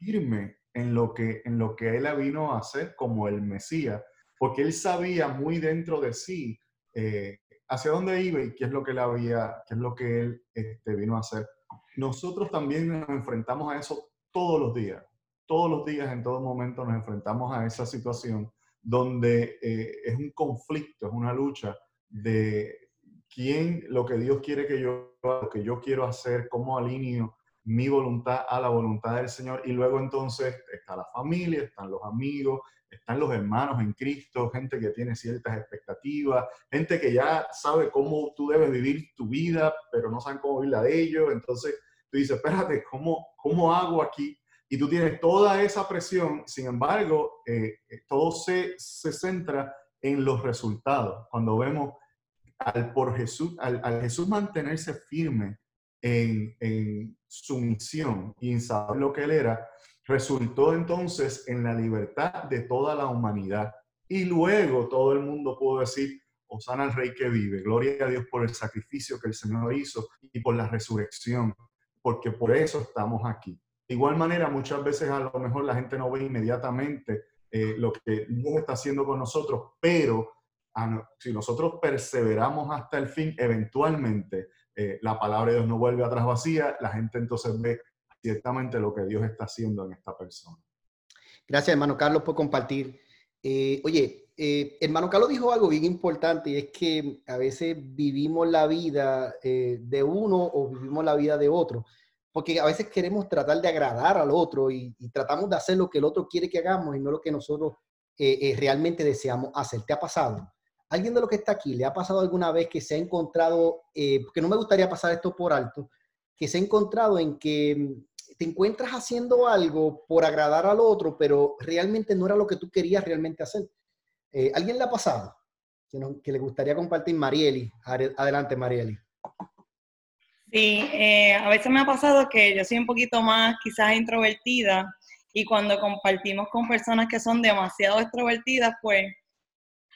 K: firme en lo que, en lo que él vino a hacer como el Mesías, porque él sabía muy dentro de sí eh, hacia dónde iba y qué es lo que él había, qué es lo que él este, vino a hacer. Nosotros también nos enfrentamos a eso todos los días, todos los días, en todo momento nos enfrentamos a esa situación donde eh, es un conflicto, es una lucha de quién, lo que Dios quiere que yo, lo que yo quiero hacer, cómo alineo mi voluntad a la voluntad del Señor. Y luego entonces está la familia, están los amigos, están los hermanos en Cristo, gente que tiene ciertas expectativas, gente que ya sabe cómo tú debes vivir tu vida, pero no saben cómo vivir la de ellos. Entonces tú dices, espérate, ¿cómo, cómo hago aquí? Y tú tienes toda esa presión, sin embargo, eh, eh, todo se, se centra en los resultados. Cuando vemos al, por Jesús, al, al Jesús mantenerse firme en, en su misión y en saber lo que él era, resultó entonces en la libertad de toda la humanidad. Y luego todo el mundo pudo decir, Osana al Rey que vive, gloria a Dios por el sacrificio que el Señor hizo y por la resurrección, porque por eso estamos aquí. De igual manera, muchas veces a lo mejor la gente no ve inmediatamente eh, lo que Dios está haciendo con nosotros, pero si nosotros perseveramos hasta el fin, eventualmente eh, la palabra de Dios no vuelve atrás vacía, la gente entonces ve ciertamente lo que Dios está haciendo en esta persona.
A: Gracias, hermano Carlos, por compartir. Eh, oye, eh, hermano Carlos dijo algo bien importante y es que a veces vivimos la vida de uno o vivimos la vida de otro, porque a veces queremos tratar de agradar al otro y, tratamos de hacer lo que el otro quiere que hagamos y no lo que nosotros realmente deseamos hacer. ¿Te ha pasado? ¿Alguien de los que está aquí le ha pasado alguna vez que se ha encontrado, eh, porque no me gustaría pasar esto por alto, que se ha encontrado en que mm, te encuentras haciendo algo por agradar al otro, pero realmente no era lo que tú querías realmente hacer? Eh, ¿Alguien le ha pasado? Que, le gustaría compartir Marieli. Adelante, Marieli.
L: Sí, eh, a veces me ha pasado que yo soy un poquito más quizás introvertida y cuando compartimos con personas que son demasiado extrovertidas, pues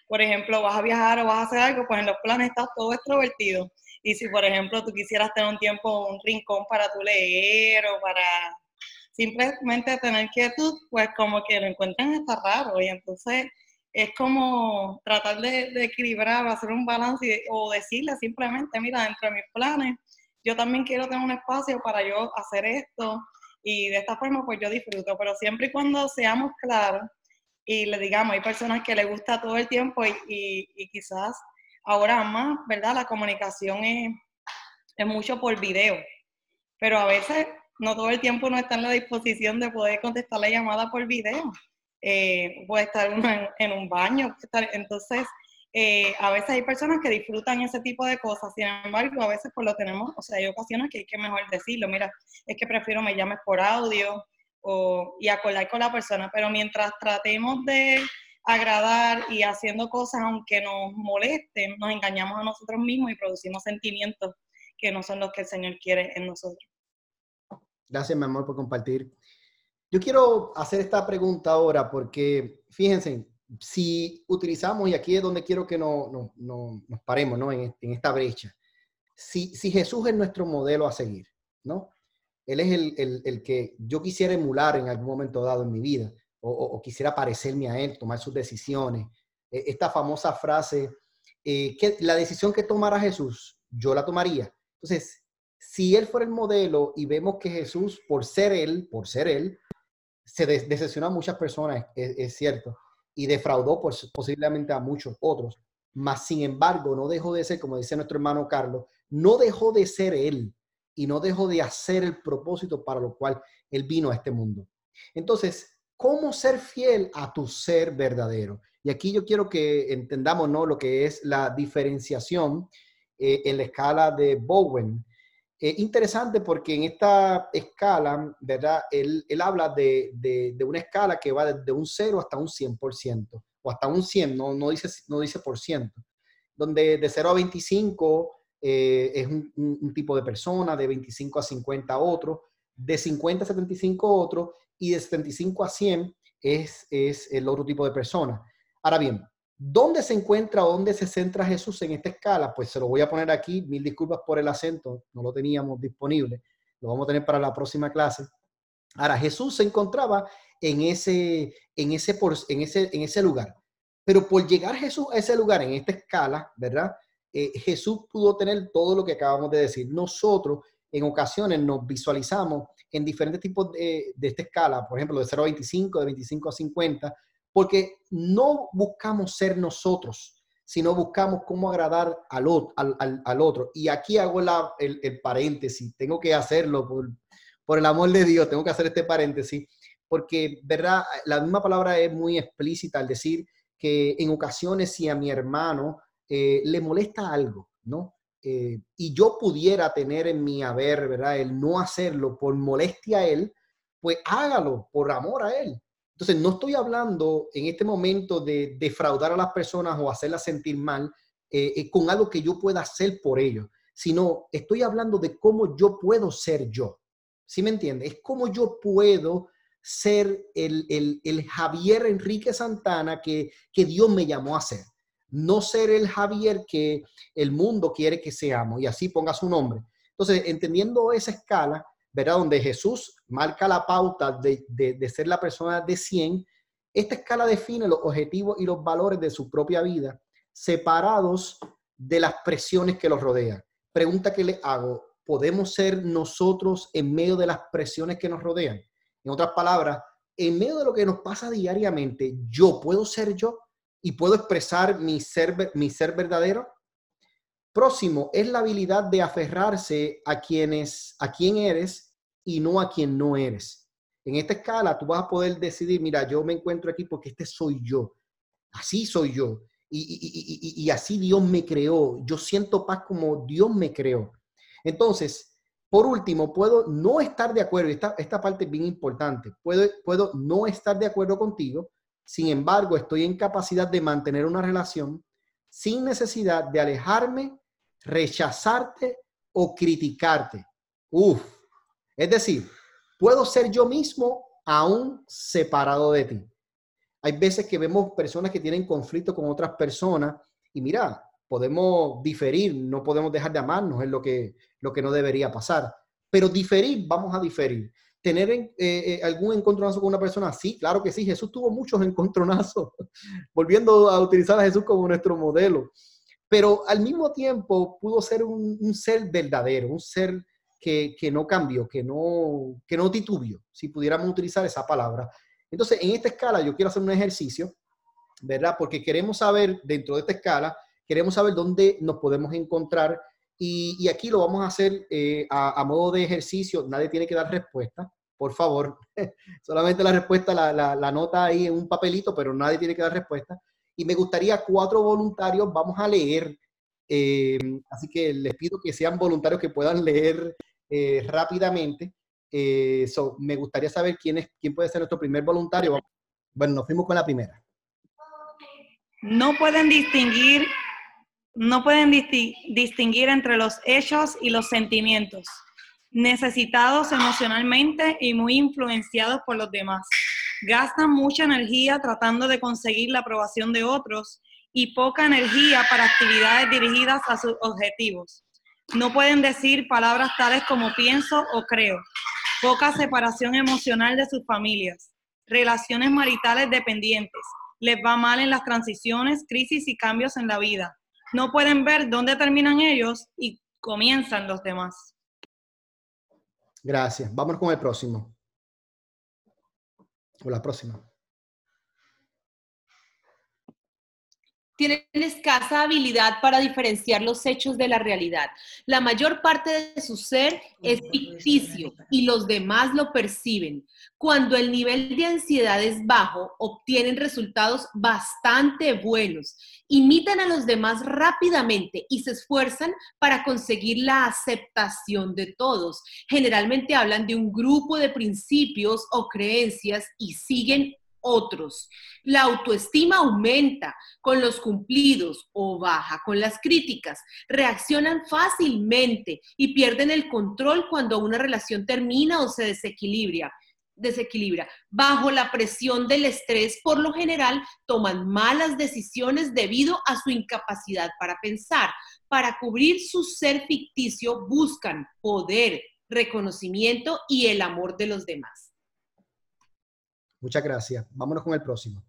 L: por ejemplo, vas a viajar o vas a hacer algo, pues en los planes estás todo extrovertido. Y si, por ejemplo, tú quisieras tener un tiempo, un rincón para tu leer o para simplemente tener quietud, pues como que lo encuentran está raro. Y entonces es como tratar de, equilibrar, hacer un balance o decirle simplemente, mira, dentro de mis planes, yo también quiero tener un espacio para yo hacer esto y de esta forma pues yo disfruto, pero siempre y cuando seamos claros y le digamos, hay personas que les gusta todo el tiempo y, y, quizás ahora más, ¿verdad? La comunicación es, es, mucho por video, pero a veces no todo el tiempo no está en la disposición de poder contestar la llamada por video. Eh, puede estar uno en, un baño, entonces eh, a veces hay personas que disfrutan ese tipo de cosas, sin embargo a veces pues lo tenemos, o sea, hay ocasiones que hay que mejor decirlo, mira, es que prefiero me llames por audio, y acordar con la persona, pero mientras tratemos de agradar y haciendo cosas aunque nos molesten, nos engañamos a nosotros mismos y producimos sentimientos que no son los que el Señor quiere en nosotros.
A: Gracias, mi amor, por compartir. Yo quiero hacer esta pregunta ahora porque, fíjense, si utilizamos, y aquí es donde quiero que no, no, no, nos paremos, ¿no? En, en, esta brecha. Si, si Jesús es nuestro modelo a seguir, ¿no? Él es el, el, que yo quisiera emular en algún momento dado en mi vida, o, quisiera parecerme a Él, tomar sus decisiones. E, esta famosa frase, eh, que la decisión que tomara Jesús, yo la tomaría. Entonces, si él fuera el modelo y vemos que Jesús, por ser él, por ser él, se decepcionó a muchas personas, es, cierto, y defraudó posiblemente a muchos otros, mas sin embargo no dejó de ser, como dice nuestro hermano Carlos, no dejó de ser él y no dejó de hacer el propósito para lo cual él vino a este mundo. Entonces, ¿cómo ser fiel a tu ser verdadero? Y aquí yo quiero que entendamos ¿no? lo que es la diferenciación eh, en la escala de Bowen. Es interesante porque en esta escala, ¿verdad? Él, habla de, una escala que va desde un 0 hasta un 100%, o hasta un 100, no, no, dice, no dice por ciento, donde de 0 a 25 eh, es un, tipo de persona, de 25 a 50 otro, de 50 a 75 otro, y de 75 a 100 es, es el otro tipo de persona. Ahora bien, ¿Dónde se encuentra, dónde se centra Jesús en esta escala? Pues se lo voy a poner aquí, mil disculpas por el acento, no lo teníamos disponible, lo vamos a tener para la próxima clase. Ahora, Jesús se encontraba en ese, en ese, en ese, en ese lugar, pero por llegar Jesús a ese lugar, en esta escala, ¿verdad? Eh, Jesús pudo tener todo lo que acabamos de decir. Nosotros en ocasiones nos visualizamos en diferentes tipos de, de esta escala, por ejemplo, de 0 a 25, de 25 a 50, porque no buscamos ser nosotros, sino buscamos cómo agradar al, al, otro. Y aquí hago el, paréntesis, tengo que hacerlo por, por el amor de Dios, tengo que hacer este paréntesis, porque, ¿verdad? La misma palabra es muy explícita al decir que en ocasiones si a mi hermano eh, le molesta algo, ¿no? Eh, y yo pudiera tener en mi haber, ¿verdad? El no hacerlo por molestia a él, pues hágalo por amor a él. Entonces, no estoy hablando en este momento de defraudar a las personas o hacerlas sentir mal eh, eh, con algo que yo pueda hacer por ellos, sino estoy hablando de cómo yo puedo ser yo. ¿Sí me entiende? Es cómo yo puedo ser el, Javier Enrique Santana que, que Dios me llamó a ser. No ser el Javier que el mundo quiere que seamos y así ponga su nombre. Entonces, entendiendo esa escala, ¿verdad? Donde Jesús marca la pauta de, de, ser la persona de 100, esta escala define los objetivos y los valores de su propia vida, separados de las presiones que los rodean. Pregunta que le hago, ¿podemos ser nosotros en medio de las presiones que nos rodean? En otras palabras, en medio de lo que nos pasa diariamente, ¿yo puedo ser yo y puedo expresar mi ser, mi ser verdadero? Próximo es la habilidad de aferrarse a quienes, a quién eres y no a quien no eres. En esta escala tú vas a poder decidir, mira, yo me encuentro aquí porque este soy yo, así soy yo, y, así Dios me creó, yo siento paz como Dios me creó. Entonces, por último, puedo no estar de acuerdo, esta, esta parte es bien importante, puedo, puedo no estar de acuerdo contigo, sin embargo, estoy en capacidad de mantener una relación sin necesidad de alejarme, rechazarte o criticarte. Uf, es decir, puedo ser yo mismo aún separado de ti. Hay veces que vemos personas que tienen conflicto con otras personas y mira, podemos diferir, no podemos dejar de amarnos, es lo que, lo que no debería pasar. Pero diferir, vamos a diferir. ¿Tener eh, eh, algún encontronazo con una persona? Sí, claro que sí. Jesús tuvo muchos encontronazos, volviendo a utilizar a Jesús como nuestro modelo. Pero al mismo tiempo pudo ser un, un ser verdadero, un ser que, no cambió, que no, que no titubió, si pudiéramos utilizar esa palabra. Entonces, en esta escala yo quiero hacer un ejercicio, ¿verdad? Porque queremos saber, dentro de esta escala, queremos saber dónde nos podemos encontrar y, aquí lo vamos a hacer eh, a, modo de ejercicio. Nadie tiene que dar respuesta, por favor. Solamente la respuesta la, la, nota ahí en un papelito, pero nadie tiene que dar respuesta. Y me gustaría cuatro voluntarios, vamos a leer. Eh, así que les pido que sean voluntarios que puedan leer eh, rápidamente. Eh, me gustaría saber quién, es, quién puede ser nuestro primer voluntario. Bueno, nos fuimos con la primera.
L: No pueden distinguir, no pueden distinguir entre los hechos y los sentimientos. Necesitados emocionalmente y muy influenciados por los demás. Gastan mucha energía tratando de conseguir la aprobación de otros y poca energía para actividades dirigidas a sus objetivos. No pueden decir palabras tales como pienso o creo. Poca separación emocional de sus familias. Relaciones maritales dependientes. Les va mal en las transiciones, crisis y cambios en la vida. no pueden ver dónde terminan ellos y comienzan los demás.
A: Gracias. Vamos con el próximo. O la próxima.
E: Tienen escasa habilidad para diferenciar los hechos de la realidad. La mayor parte de su ser es ficticio y los demás lo perciben. Cuando el nivel de ansiedad es bajo, obtienen resultados bastante buenos. Imitan a los demás rápidamente y se esfuerzan para conseguir la aceptación de todos. Generalmente hablan de un grupo de principios o creencias y siguen otros. La autoestima aumenta con los cumplidos o baja con las críticas. Reaccionan fácilmente y pierden el control cuando una relación termina o se desequilibra. Desequilibra. Bajo la presión del estrés, por lo general, toman malas decisiones debido a su incapacidad para pensar. Para cubrir su ser ficticio, buscan poder, reconocimiento y el amor de los demás.
A: Muchas gracias. Vámonos con el próximo.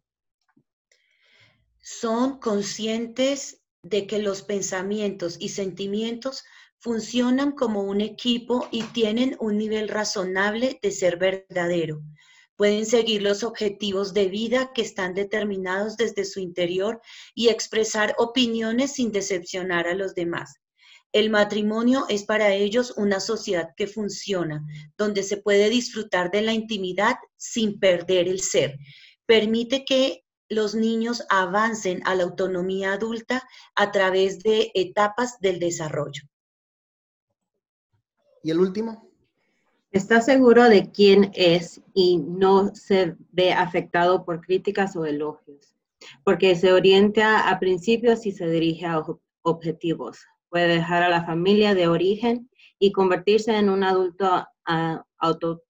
F: Son conscientes de que los pensamientos y sentimientos funcionan como un equipo y tienen un nivel razonable de ser verdadero. Pueden seguir los objetivos de vida que están determinados desde su interior y expresar opiniones sin decepcionar a los demás. El matrimonio es para ellos una sociedad que funciona, donde se puede disfrutar de la intimidad sin perder el ser. Permite que los niños avancen a la autonomía adulta a través de etapas del desarrollo.
A: ¿Y el último?
I: Está seguro de quién es y no se ve afectado por críticas o elogios, porque se orienta a principios y se dirige a objetivos puede dejar a la familia de origen y convertirse en un adulto auto,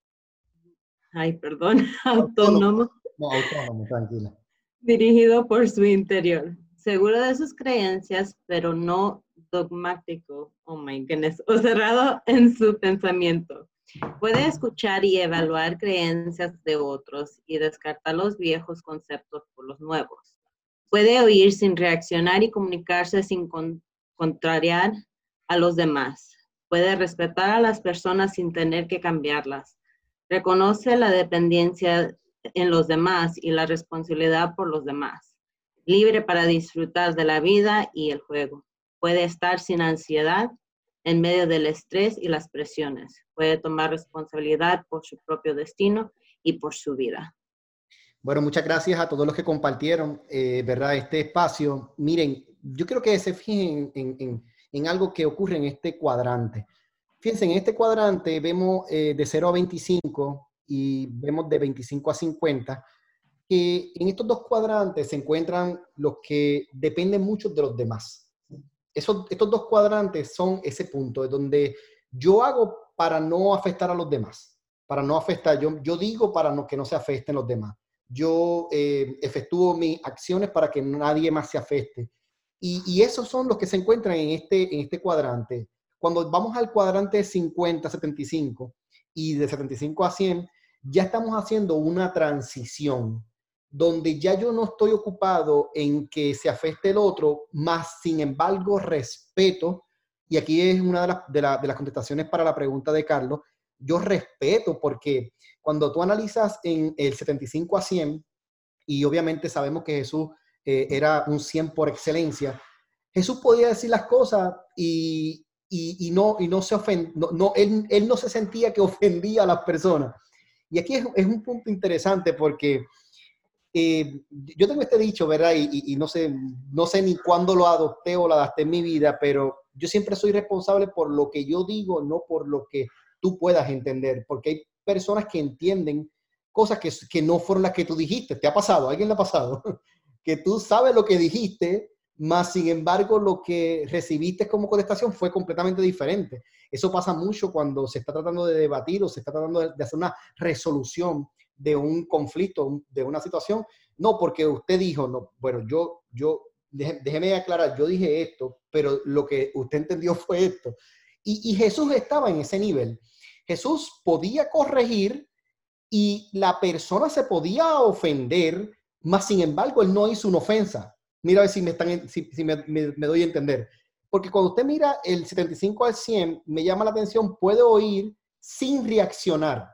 I: ay, perdón, autónomo.
A: No, autónomo, tranquila.
I: Dirigido por su interior, seguro de sus creencias, pero no dogmático, oh my goodness, o cerrado en su pensamiento. Puede escuchar y evaluar creencias de otros y descartar los viejos conceptos por los nuevos. Puede oír sin reaccionar y comunicarse sin, contrariar a los demás. Puede respetar a las personas sin tener que cambiarlas. Reconoce la dependencia en los demás y la responsabilidad por los demás. Libre para disfrutar de la vida y el juego. Puede estar sin ansiedad en medio del estrés y las presiones. Puede tomar responsabilidad por su propio destino y por su vida.
A: Bueno, muchas gracias a todos los que compartieron, eh, ¿verdad? Este espacio. Miren, yo quiero que se fijen en, algo que ocurre en este cuadrante. Fíjense, en este cuadrante vemos eh, de 0 a 25 y vemos de 25 a 50, que en estos dos cuadrantes se encuentran los que dependen mucho de los demás. Esos, estos dos cuadrantes son ese punto de donde yo hago para no afectar a los demás, para no afectar, yo, yo digo para no, que no se afecten los demás. Yo eh, efectúo mis acciones para que nadie más se afecte. Y, esos son los que se encuentran en este, en este cuadrante. Cuando vamos al cuadrante 50-75 y de 75 a 100, ya estamos haciendo una transición donde ya yo no estoy ocupado en que se afecte el otro, más sin embargo respeto, y aquí es una de, las, de las contestaciones para la pregunta de Carlos, yo respeto porque cuando tú analizas en el 75 a 100, y obviamente sabemos que Jesús eh, era un 100 por excelencia, Jesús podía decir las cosas y, y, no, y no se ofend, no, él, él, no se sentía que ofendía a las personas. Y aquí es, un punto interesante porque eh, yo tengo este dicho, ¿verdad? Y, no, sé, no sé ni cuándo lo adopté o lo adapté en mi vida, pero yo siempre soy responsable por lo que yo digo, no por lo que tú puedas entender, porque hay personas que entienden cosas que, que no fueron las que tú dijiste. ¿Te ha pasado? ¿A alguien le ha pasado? que tú sabes lo que dijiste, más sin embargo lo que recibiste como contestación fue completamente diferente. Eso pasa mucho cuando se está tratando de debatir o se está tratando de, hacer una resolución de un conflicto, de una situación. No, porque usted dijo, no, bueno, yo, yo, déjeme aclarar, yo dije esto, pero lo que usted entendió fue esto. Y Jesús estaba en ese nivel. Jesús podía corregir y la persona se podía ofender más sin embargo, él no hizo una ofensa. Mira a ver si me, están, si, me, me, doy a entender. Porque cuando usted mira el 75 al 100, me llama la atención, puede oír sin reaccionar.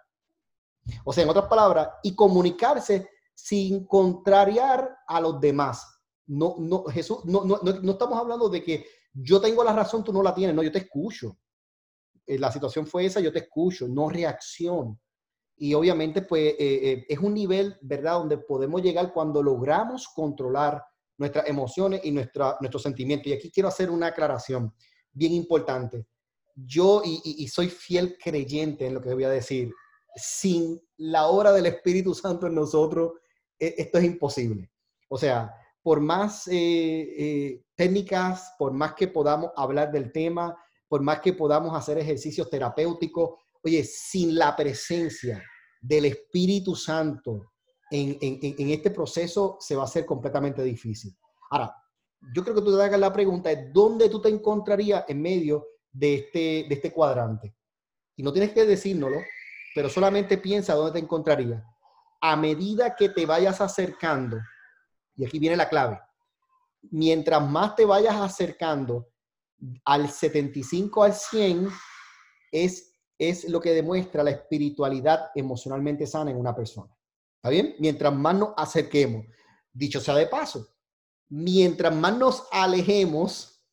A: O sea, en otras palabras, y comunicarse sin contrariar a los demás. No, no, Jesús, no, no, no, estamos hablando de que yo tengo la razón, tú no la tienes. No, yo te escucho. Eh, la situación fue esa, yo te escucho, no reacción. Y obviamente, pues, eh, eh, es un nivel, ¿verdad?, donde podemos llegar cuando logramos controlar nuestras emociones y nuestra, nuestros sentimientos. Y aquí quiero hacer una aclaración bien importante. Yo, y, soy fiel creyente en lo que voy a decir, sin la obra del Espíritu Santo en nosotros, e, esto es imposible. O sea, por más técnicas, por más que podamos hablar del tema, por más que podamos hacer ejercicios terapéuticos, oye, sin la presencia del Espíritu Santo en, este proceso se va a hacer completamente difícil. Ahora, yo creo que tú te hagas la pregunta de dónde tú te encontrarías en medio de este, de este cuadrante. Y no tienes que decírnoslo, pero solamente piensa dónde te encontrarías. A medida que te vayas acercando, y aquí viene la clave, mientras más te vayas acercando al 75 al 100 es, es lo que demuestra la espiritualidad emocionalmente sana en una persona. ¿Está bien? Mientras más nos acerquemos, dicho sea de paso, mientras más nos alejemos,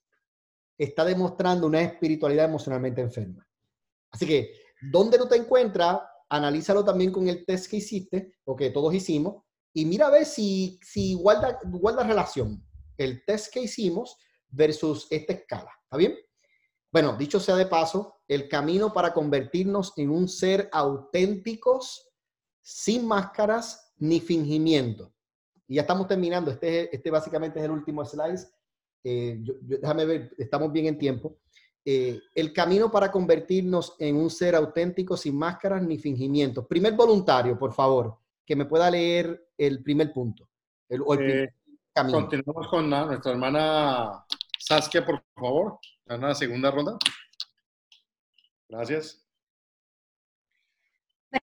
A: está demostrando una espiritualidad emocionalmente enferma. Así que, ¿dónde tú te encuentras? Analízalo también con el test que hiciste, o que todos hicimos, y mira a ver si, si guarda, guarda relación el test que hicimos versus esta escala. ¿Está bien? Bueno, dicho sea de paso, el camino para convertirnos en un ser auténticos, sin máscaras ni fingimiento. Y ya estamos terminando. Este, este básicamente es el último slide. Eh, déjame ver, estamos bien en tiempo. Eh, el camino para convertirnos en un ser auténtico, sin máscaras ni fingimiento. Primer voluntario, por favor, que me pueda leer el primer punto. El,
C: eh, Continuamos con nuestra hermana Saskia, por favor. la segunda ronda. Gracias.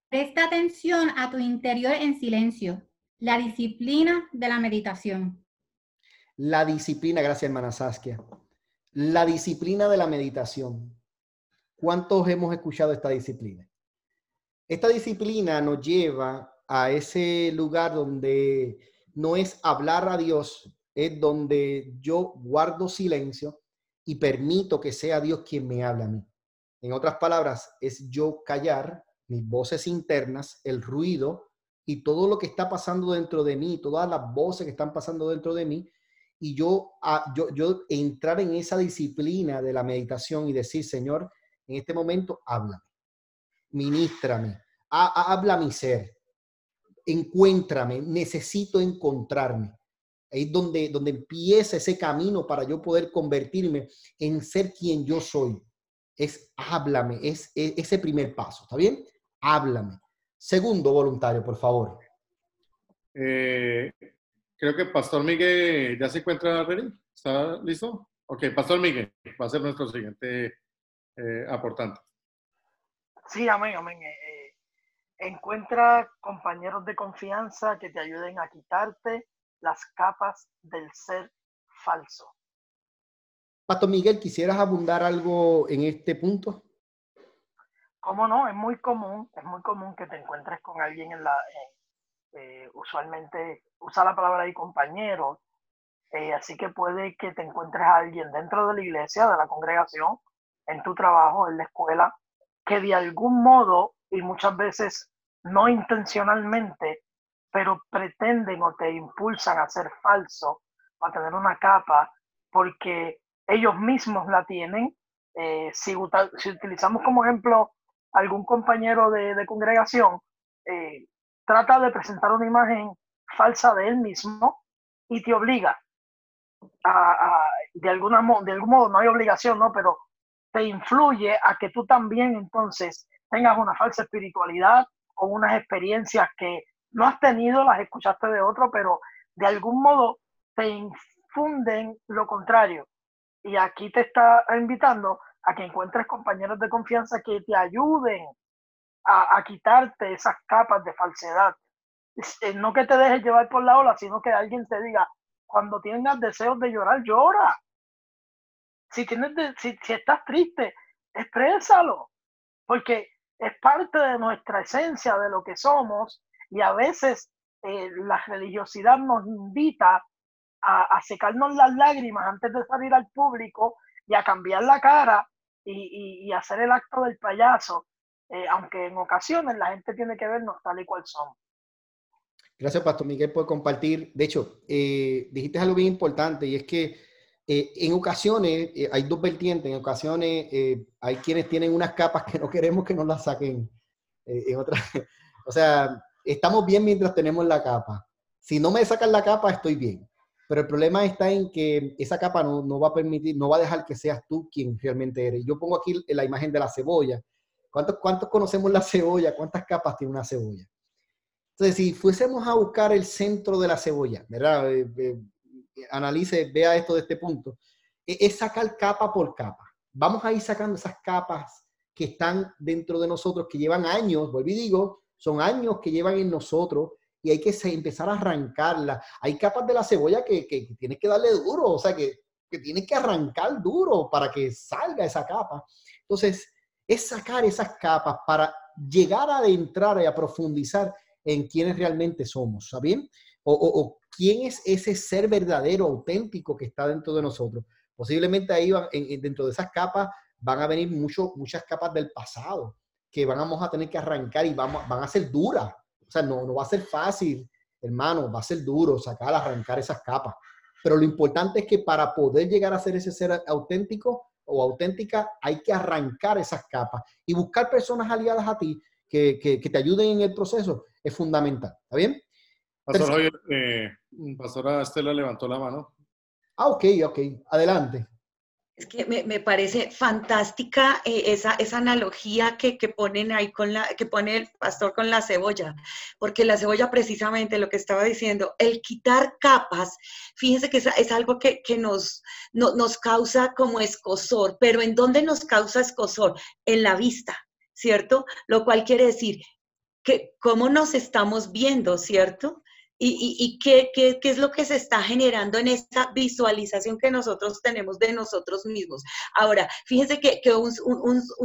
B: Presta atención a tu interior en silencio. La disciplina de la meditación.
A: La disciplina, gracias hermana Saskia. La disciplina de la meditación. ¿Cuántos hemos escuchado esta disciplina? Esta disciplina nos lleva a ese lugar donde no es hablar a Dios, es donde yo guardo silencio y permito que sea Dios quien me hable a mí. En otras palabras, es yo callar mis voces internas, el ruido y todo lo que está pasando dentro de mí, todas las voces que están pasando dentro de mí, y yo, ah, yo, yo entrar en esa disciplina de la meditación y decir, Señor, en este momento háblame, ministrame, habla mi ser, encuéntrame, necesito encontrarme. Ahí es donde, donde empieza ese camino para yo poder convertirme en ser quien yo soy. Es háblame, es, ese primer paso, ¿está bien? Háblame. Segundo voluntario, por favor.
C: Eh, creo que Pastor Miguel ya se encuentra ready. ¿Está listo? Ok, Pastor Miguel va a ser nuestro siguiente eh, aportante.
M: Sí, amén, amén. Eh, Encuentra compañeros de confianza que te ayuden a quitarte las capas del ser falso.
A: Pastor Miguel, ¿quisieras abundar algo en este punto?
M: ¿Cómo no? Es muy común, es muy común que te encuentres con alguien en la... Eh, usualmente usa la palabra ahí compañero, eh, así que puede que te encuentres a alguien dentro de la iglesia, de la congregación, en tu trabajo, en la escuela, que de algún modo y muchas veces no intencionalmente, pero pretenden o te impulsan a ser falso, a tener una capa, porque ellos mismos la tienen. Eh, si, utilizamos como ejemplo algún compañero de, congregación, eh, trata de presentar una imagen falsa de él mismo y te obliga de, de algún modo, no hay obligación, ¿no? Pero te influye a que tú también entonces tengas una falsa espiritualidad o unas experiencias que no has tenido, las escuchaste de otro, pero de algún modo te infunden lo contrario. Y aquí te está invitando a que encuentres compañeros de confianza que te ayuden a, quitarte esas capas de falsedad. Eh, no que te dejes llevar por la ola, sino que alguien te diga, cuando tengas deseos de llorar, llora. Si, tienes si, si estás triste, exprésalo, porque es parte de nuestra esencia, de lo que somos, y a veces eh, la religiosidad nos invita a, secarnos las lágrimas antes de salir al público y a cambiar la cara y, hacer el acto del payaso, eh, aunque en ocasiones la gente tiene que vernos tal y cual somos.
A: Gracias, Pastor Miguel, por compartir. De hecho, eh, dijiste algo bien importante y es que eh, en ocasiones hay dos vertientes. En ocasiones hay quienes tienen unas capas que no queremos que nos las saquen. en otras, o sea, estamos bien mientras tenemos la capa. Si no me sacan la capa, estoy bien. Pero el problema está en que esa capa no, no, va a permitir, no va a dejar que seas tú quien realmente eres. Yo pongo aquí la imagen de la cebolla. ¿Cuántos, cuántos conocemos la cebolla? ¿Cuántas capas tiene una cebolla? Entonces, si fuésemos a buscar el centro de la cebolla, ¿verdad? Eh, eh, analice, vea esto de este punto, e, es sacar capa por capa. Vamos a ir sacando esas capas que están dentro de nosotros, que llevan años, vuelvo y digo, son años que llevan en nosotros y hay que empezar a arrancarla. Hay capas de la cebolla que, que, tienes que darle duro, o sea, que, que tienes que arrancar duro para que salga esa capa. Entonces, es sacar esas capas para llegar a adentrar y a profundizar en quiénes realmente somos, ¿está bien? O, quién es ese ser verdadero, auténtico que está dentro de nosotros. Posiblemente ahí dentro de esas capas van a venir mucho, muchas capas del pasado que vamos a tener que arrancar y vamos, van a ser duras. O sea, no, no va a ser fácil, hermano, va a ser duro sacar, arrancar esas capas. Pero lo importante es que para poder llegar a ser ese ser auténtico o auténtica, hay que arrancar esas capas y buscar personas aliadas a ti que, que, te ayuden en el proceso es fundamental. ¿Está bien?
C: Pastor Javier, eh, Pastora Estela levantó la mano.
A: Ah, ok, ok. Adelante.
F: Es que me, parece fantástica eh, esa, esa analogía que, ponen ahí con la, que pone el pastor con la cebolla, porque la cebolla precisamente lo que estaba diciendo, el quitar capas, fíjense que es, algo que, nos, nos causa como escosor, pero ¿en dónde nos causa escosor? En la vista, ¿cierto? Lo cual quiere decir que cómo nos estamos viendo, ¿cierto? Y, qué, es lo que se está generando en esta visualización que nosotros tenemos de nosotros mismos. Ahora, fíjense que, un,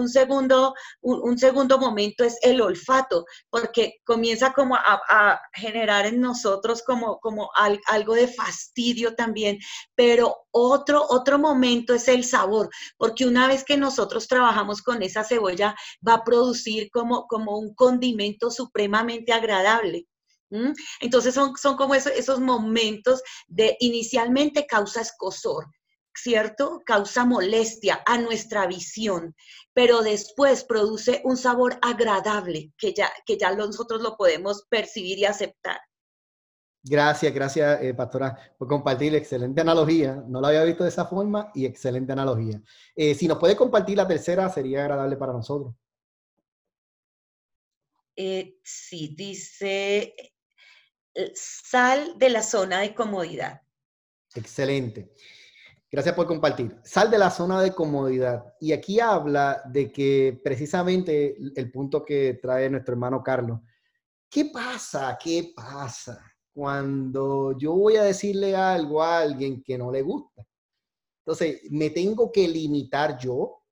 F: segundo, un, segundo momento es el olfato, porque comienza como a, generar en nosotros como, algo de fastidio también, pero otro, momento es el sabor, porque una vez que nosotros trabajamos con esa cebolla, va a producir como un condimento supremamente agradable. Entonces son, son como esos, momentos de inicialmente causa escosor, ¿cierto? Causa molestia a nuestra visión, pero después produce un sabor agradable que ya, que ya nosotros lo podemos percibir y aceptar.
A: Gracias, gracias, eh, pastora, por compartir. Excelente analogía. No lo había visto de esa forma y excelente analogía. Eh, si nos puede compartir la tercera, sería agradable para nosotros.
F: Eh, sí, dice, sal de la zona de comodidad.
A: Excelente. Gracias por compartir. Sal de la zona de comodidad. Y aquí habla de que precisamente el punto que trae nuestro hermano Carlos. ¿Qué pasa? ¿Qué pasa cuando yo voy a decirle algo a alguien que no le gusta? Entonces, me tengo que limitar yo.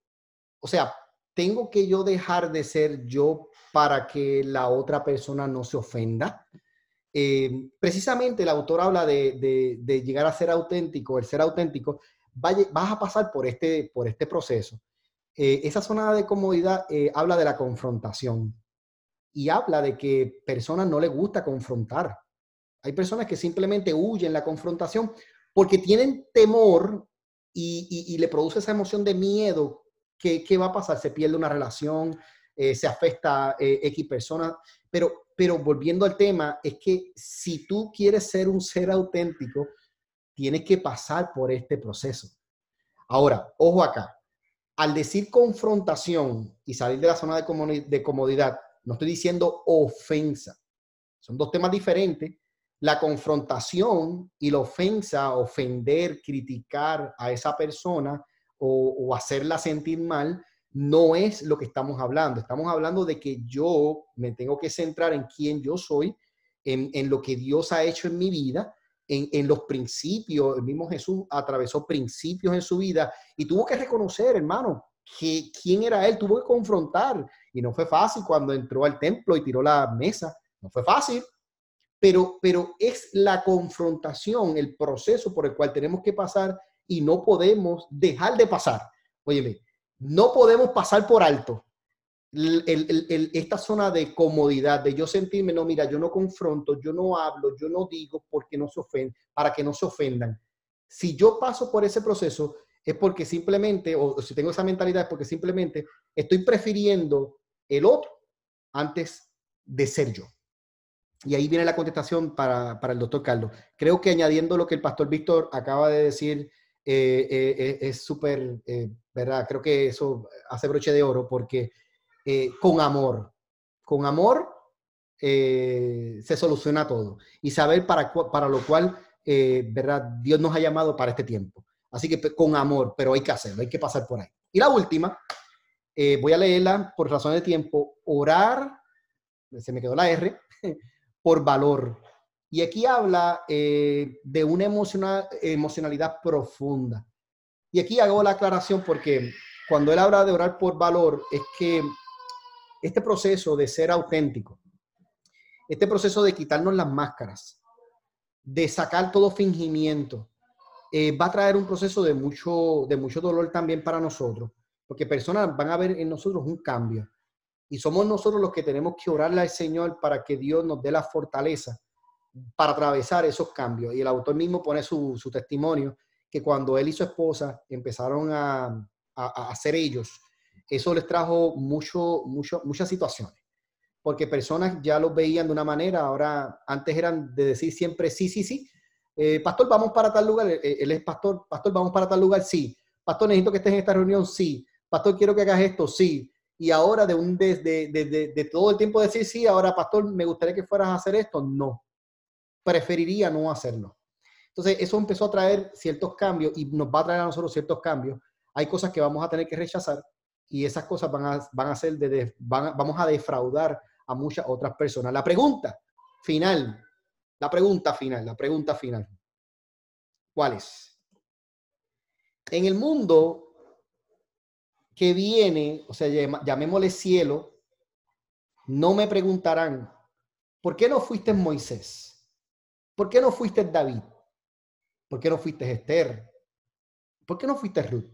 A: O sea, tengo que yo dejar de ser yo para que la otra persona no se ofenda. Eh, precisamente el autor habla de, llegar a ser auténtico, el ser auténtico, vas a pasar por este, este proceso. Eh, esa zona de comodidad eh, habla de la confrontación y habla de que personas no les gusta confrontar. Hay personas que simplemente huyen la confrontación porque tienen temor y, le produce esa emoción de miedo. ¿Qué, va a pasar? Se pierde una relación, se afecta X personas, pero pero volviendo al tema, es que si tú quieres ser un ser auténtico, tienes que pasar por este proceso. Ahora, ojo acá, al decir confrontación y salir de la zona de comodidad, no estoy diciendo ofensa. Son dos temas diferentes. La confrontación y la ofensa, ofender, criticar a esa persona o, o hacerla sentir mal, no es lo que estamos hablando. Estamos hablando de que yo me tengo que centrar en quién yo soy, en, lo que Dios ha hecho en mi vida en, los principios. El mismo Jesús atravesó principios en su vida y tuvo que reconocer, hermano, que, quién era él. Tuvo que confrontar. Y no fue fácil cuando entró al templo y tiró la mesa. No fue fácil. Pero, pero es la confrontación, el proceso por el cual tenemos que pasar y no podemos dejar de pasar. Óyeme, no podemos pasar por alto esta zona de comodidad, de yo sentirme, no, mira, yo no confronto, yo no hablo, yo no digo porque no se ofenden, para que no se ofendan. Si yo paso por ese proceso, es porque simplemente, o si tengo esa mentalidad, es porque simplemente estoy prefiriendo el otro antes de ser yo. Y ahí viene la contestación para, el doctor Carlos. Creo que añadiendo lo que el pastor Víctor acaba de decir, eh, eh, eh, es súper, ¿verdad? Creo que eso hace broche de oro porque eh, con amor. Con amor eh, se soluciona todo. Y saber para, para lo cual, eh, ¿verdad? Dios nos ha llamado para este tiempo. Así que con amor, pero hay que hacerlo, hay que pasar por ahí. Y la última, voy a leerla por razones de tiempo, orar, se me quedó la R, por valor. Y aquí habla de una emocional, emocionalidad profunda. Y aquí hago la aclaración porque cuando él habla de orar por valor, es que este proceso de ser auténtico, este proceso de quitarnos las máscaras, de sacar todo fingimiento, eh, va a traer un proceso de mucho, de mucho dolor también para nosotros, porque personas van a ver en nosotros un cambio. Y somos nosotros los que tenemos que orarle al Señor para que Dios nos dé la fortaleza para atravesar esos cambios. Y el autor mismo pone su, testimonio, que cuando él y su esposa empezaron a, hacer ellos eso les trajo mucho, mucho, muchas situaciones, porque personas ya los veían de una manera, ahora antes eran de decir siempre sí, sí, sí. Eh, pastor, vamos para tal lugar, eh, él es pastor, pastor, vamos para tal lugar, sí. Pastor, necesito que estés en esta reunión, sí. Pastor, quiero que hagas esto, sí. Y ahora de, un, de, de, de todo el tiempo decir sí, ahora, pastor, me gustaría que fueras a hacer esto, no. Preferiría no hacerlo. Entonces, eso empezó a traer ciertos cambios y nos va a traer a nosotros ciertos cambios. Hay cosas que vamos a tener que rechazar y esas cosas van a, van a ser de, vamos a defraudar a muchas otras personas. La pregunta final, la pregunta final, la pregunta final. ¿Cuál es? En el mundo que viene, o sea, llamémosle cielo, no me preguntarán, ¿por qué no fuiste Moisés? ¿Por qué no fuiste David? ¿Por qué no fuiste Esther? ¿Por qué no fuiste Ruth?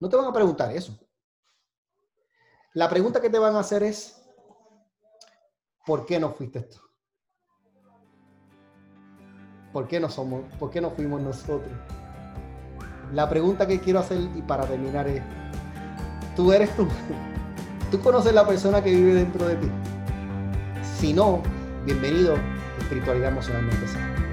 A: No te van a preguntar eso. La pregunta que te van a hacer es, ¿por qué no fuiste tú? ¿Por qué no somos? ¿Por qué no fuimos nosotros? La pregunta que quiero hacer y para terminar es, ¿tú eres tú? ¿Tú conoces la persona que vive dentro de ti? Si no, bienvenido a Espiritualidad Emocionalmente Sana.